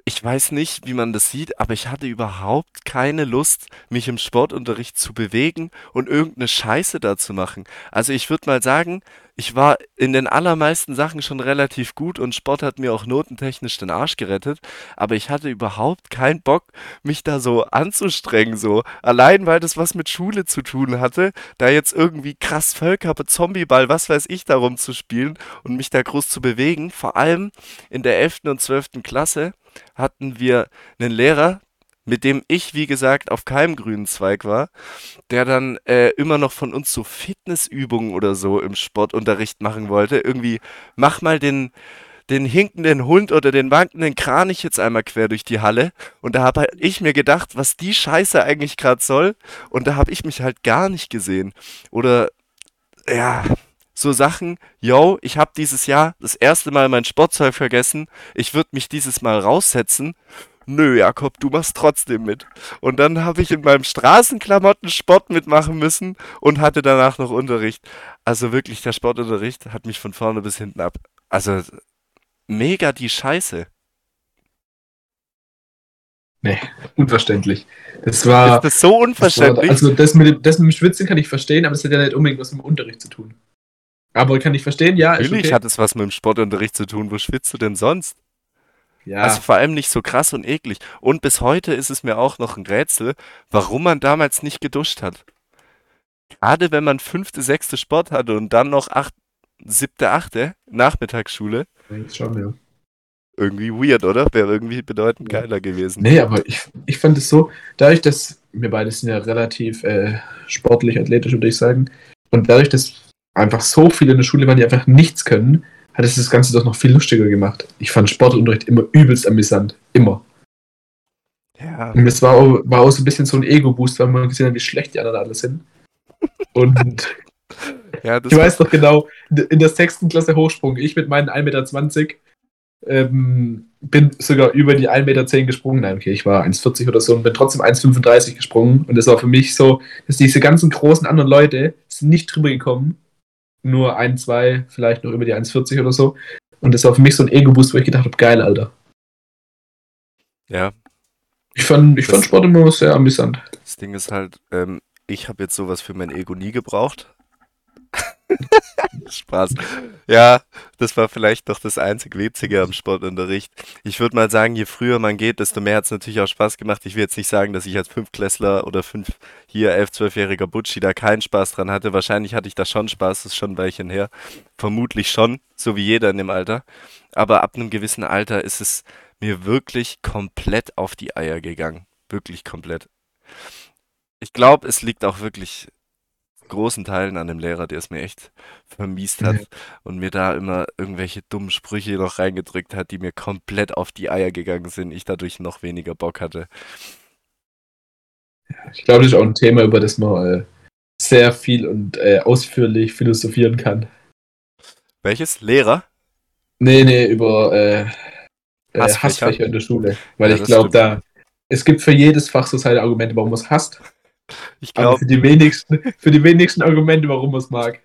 Speaker 1: ich weiß nicht, wie man das sieht, aber ich hatte überhaupt keine Lust, mich im Sportunterricht zu bewegen und irgendeine Scheiße da zu machen. Also ich würde mal sagen, ich war in den allermeisten Sachen schon relativ gut und Sport hat mir auch notentechnisch den Arsch gerettet, aber ich hatte überhaupt keinen Bock, mich da so anzustrengen, so. Allein weil das was mit Schule zu tun hatte, da jetzt irgendwie krass Völker, Zombieball, was weiß ich, darum zu spielen und mich da groß zu bewegen. Vor allem in der 11. und 12. Klasse hatten wir einen Lehrer, mit dem ich, wie gesagt, auf keinem grünen Zweig war, der dann äh, immer noch von uns so Fitnessübungen oder so im Sportunterricht machen wollte. Irgendwie, mach mal den, den hinkenden Hund oder den wankenden Kranich jetzt einmal quer durch die Halle. Und da habe ich mir gedacht, was die Scheiße eigentlich gerade soll. Und da habe ich mich halt gar nicht gesehen. Oder, ja, so Sachen, yo, ich habe dieses Jahr das erste Mal mein Sportzeug vergessen, ich würde mich dieses Mal raussetzen. Nö, Jakob, du machst trotzdem mit. Und dann habe ich in meinem Straßenklamotten Sport mitmachen müssen und hatte danach noch Unterricht. Also wirklich, der Sportunterricht hat mich von vorne bis hinten ab. Also mega die Scheiße.
Speaker 3: Unverständlich. Das war.
Speaker 1: Ist das so
Speaker 3: das war
Speaker 1: unverständlich?
Speaker 3: also das mit, dem- das mit dem Schwitzen kann ich verstehen, aber das hat ja nicht unbedingt was mit dem Unterricht zu tun. Aber kann ich verstehen, ja,
Speaker 1: Natürlich
Speaker 3: okay.
Speaker 1: hat es was mit dem Sportunterricht zu tun. Wo schwitzt du denn sonst?
Speaker 3: Ja,
Speaker 1: Also vor allem nicht so krass und eklig. Und bis heute ist es mir auch noch ein Rätsel, warum man damals nicht geduscht hat. Gerade wenn man fünfte, sechste Sport hatte und dann noch acht, siebte, achte Nachmittagsschule.
Speaker 3: schauen wir.
Speaker 1: Irgendwie weird, oder? Wäre irgendwie bedeutend
Speaker 3: Ja.
Speaker 1: geiler gewesen.
Speaker 3: Nee, aber ich, ich fand es so, dadurch, dass wir beide sind ja relativ äh, sportlich, athletisch, würde ich sagen, und dadurch, dass einfach so viele in der Schule waren, die einfach nichts können, hat es das Ganze doch noch viel lustiger gemacht. Ich fand Sportunterricht immer übelst amüsant. Immer.
Speaker 1: Ja,
Speaker 3: Und es war auch, war auch so ein bisschen so ein Ego-Boost, weil man gesehen hat, wie schlecht die anderen alle sind. Und
Speaker 1: ja
Speaker 3: ich weiß doch genau, in der sechsten Klasse Hochsprung, ich mit meinen 1,20 Meter ähm, bin sogar über die 1,10 Meter gesprungen. Nein, okay, ich war 1,40 oder so und bin trotzdem 1,35 gesprungen. Und es war für mich so, dass diese ganzen großen anderen Leute sind nicht drüber gekommen. Nur ein, zwei, vielleicht noch über die 1,40 oder so. Und das war für mich so ein Ego-Boost, wo ich gedacht habe, geil, Alter.
Speaker 1: ja,
Speaker 3: Ich fand, ich
Speaker 1: Das-
Speaker 3: fand Sport immer sehr amüsant.
Speaker 1: das Ding ist halt, ähm, ich habe jetzt sowas für mein Ego nie gebraucht. Spaß. Ja, das war vielleicht doch das einzig Witzige am Sportunterricht. Ich würde mal sagen, je früher man geht, desto mehr hat es natürlich auch Spaß gemacht. Ich will jetzt nicht sagen, dass ich als Fünfklässler oder fünf, hier elf, zwölfjähriger Butschi da keinen Spaß dran hatte. Wahrscheinlich hatte ich da schon Spaß, das ist schon ein Weilchen her. Vermutlich schon, so wie jeder in dem Alter. Aber ab einem gewissen Alter ist es mir wirklich komplett auf die Eier gegangen. Wirklich komplett. Ich glaube, es liegt auch wirklich großen Teilen an dem Lehrer, der es mir echt vermiest hat
Speaker 3: Ja.
Speaker 1: und mir da immer irgendwelche dummen Sprüche noch reingedrückt hat, die mir komplett auf die Eier gegangen sind, ich dadurch noch weniger Bock hatte.
Speaker 3: Ich glaube, das ist auch ein Thema, über das man äh, sehr viel und äh, ausführlich philosophieren kann.
Speaker 1: Welches? Lehrer?
Speaker 3: Nee, nee, über äh, äh,
Speaker 1: Hassfächer?
Speaker 3: Hassfächer in der Schule. Weil
Speaker 1: Ja,
Speaker 3: ich
Speaker 1: das
Speaker 3: glaube,
Speaker 1: stimmt.
Speaker 3: da es gibt für jedes Fach so seine Argumente, warum man es hasst,
Speaker 1: Ich
Speaker 3: aber
Speaker 1: glaube,
Speaker 3: für die wenigsten, für die wenigsten Argumente, warum man es mag.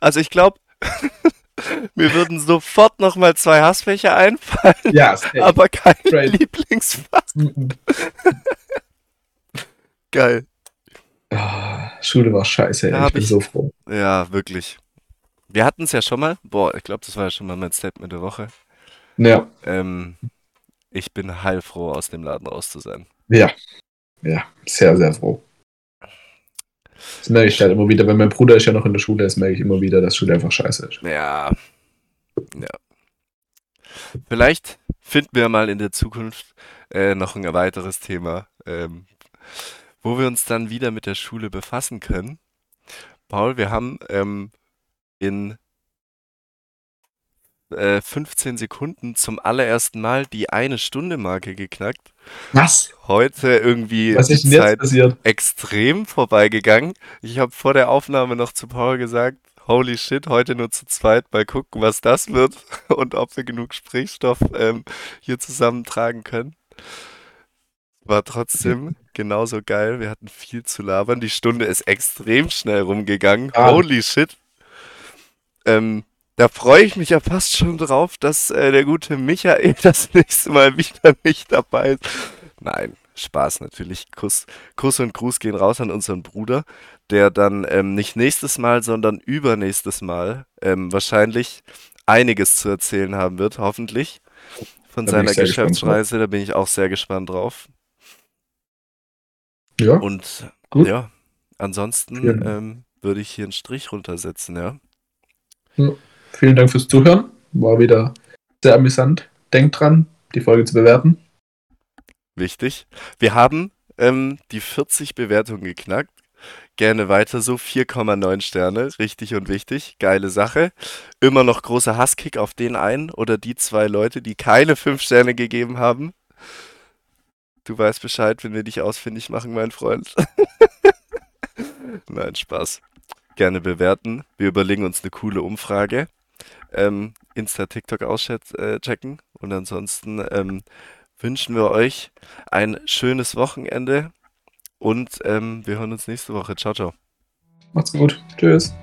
Speaker 1: also ich glaube, mir würden sofort nochmal zwei Hassfächer einfallen,
Speaker 3: Ja, safe.
Speaker 1: aber kein
Speaker 3: Right.
Speaker 1: Lieblingsfach.
Speaker 3: Mhm.
Speaker 1: Geil.
Speaker 3: Ah, Schule war scheiße, ey. ich bin
Speaker 1: ich-
Speaker 3: so froh.
Speaker 1: Ja, wirklich. Wir hatten es ja schon mal. Boah, ich glaube, das war ja schon mal mein Statement der Woche.
Speaker 3: Ja,
Speaker 1: Ähm, ich bin heilfroh, aus dem Laden raus zu sein.
Speaker 3: ja, ja, sehr, sehr froh. Das merke ich halt immer wieder, weil mein Bruder ist ja noch in der Schule, das merke ich immer wieder, dass Schule einfach scheiße ist.
Speaker 1: Ja. Ja. Vielleicht finden wir mal in der Zukunft äh, noch ein weiteres Thema, ähm, wo wir uns dann wieder mit der Schule befassen können. Paul, wir haben ähm, in äh, 15 Sekunden zum allerersten Mal die eine Stunde Marke geknackt.
Speaker 3: Was?
Speaker 1: Heute irgendwie
Speaker 3: Was ist
Speaker 1: Zeit extrem vorbeigegangen. Ich habe vor der Aufnahme noch zu Paul gesagt, holy shit, heute nur zu zweit, mal gucken, was das wird und ob wir genug Gesprächsstoff ähm, hier zusammentragen können. War trotzdem genauso geil. Wir hatten viel zu labern. Die Stunde ist extrem schnell rumgegangen.
Speaker 3: Ah.
Speaker 1: Holy shit. Ähm, da freue ich mich ja fast schon drauf, dass äh, der gute Michael das nächste Mal wieder nicht dabei ist. Nein, Spaß natürlich. Kuss, Kuss und Gruß gehen raus an unseren Bruder, der dann ähm, nicht nächstes Mal, sondern übernächstes Mal ähm, wahrscheinlich einiges zu erzählen haben wird, hoffentlich. Von
Speaker 3: Da
Speaker 1: seiner Geschäftsreise, da bin ich auch sehr gespannt drauf.
Speaker 3: Ja,
Speaker 1: Und
Speaker 3: Gut.
Speaker 1: ja, ansonsten
Speaker 3: Ja.
Speaker 1: ähm, würde ich hier einen Strich runtersetzen, ja.
Speaker 3: Vielen Dank fürs Zuhören. War wieder sehr amüsant. Denkt dran, die Folge zu bewerten.
Speaker 1: Wichtig. Wir haben ähm, die 40 Bewertungen geknackt. Gerne weiter so. 4,9 Sterne. Richtig und wichtig. Geile Sache. Immer noch großer Hasskick auf den einen oder die zwei Leute, die keine 5 Sterne gegeben haben. Du weißt Bescheid, wenn wir dich ausfindig machen, mein Freund. Nein, Spaß. Gerne bewerten. Wir überlegen uns eine coole Umfrage. Ähm, Insta, TikTok auschecken. Und ansonsten ähm, wünschen wir euch ein schönes Wochenende und ähm, wir hören uns nächste Woche. Ciao, ciao.
Speaker 3: Macht's gut. Tschüss.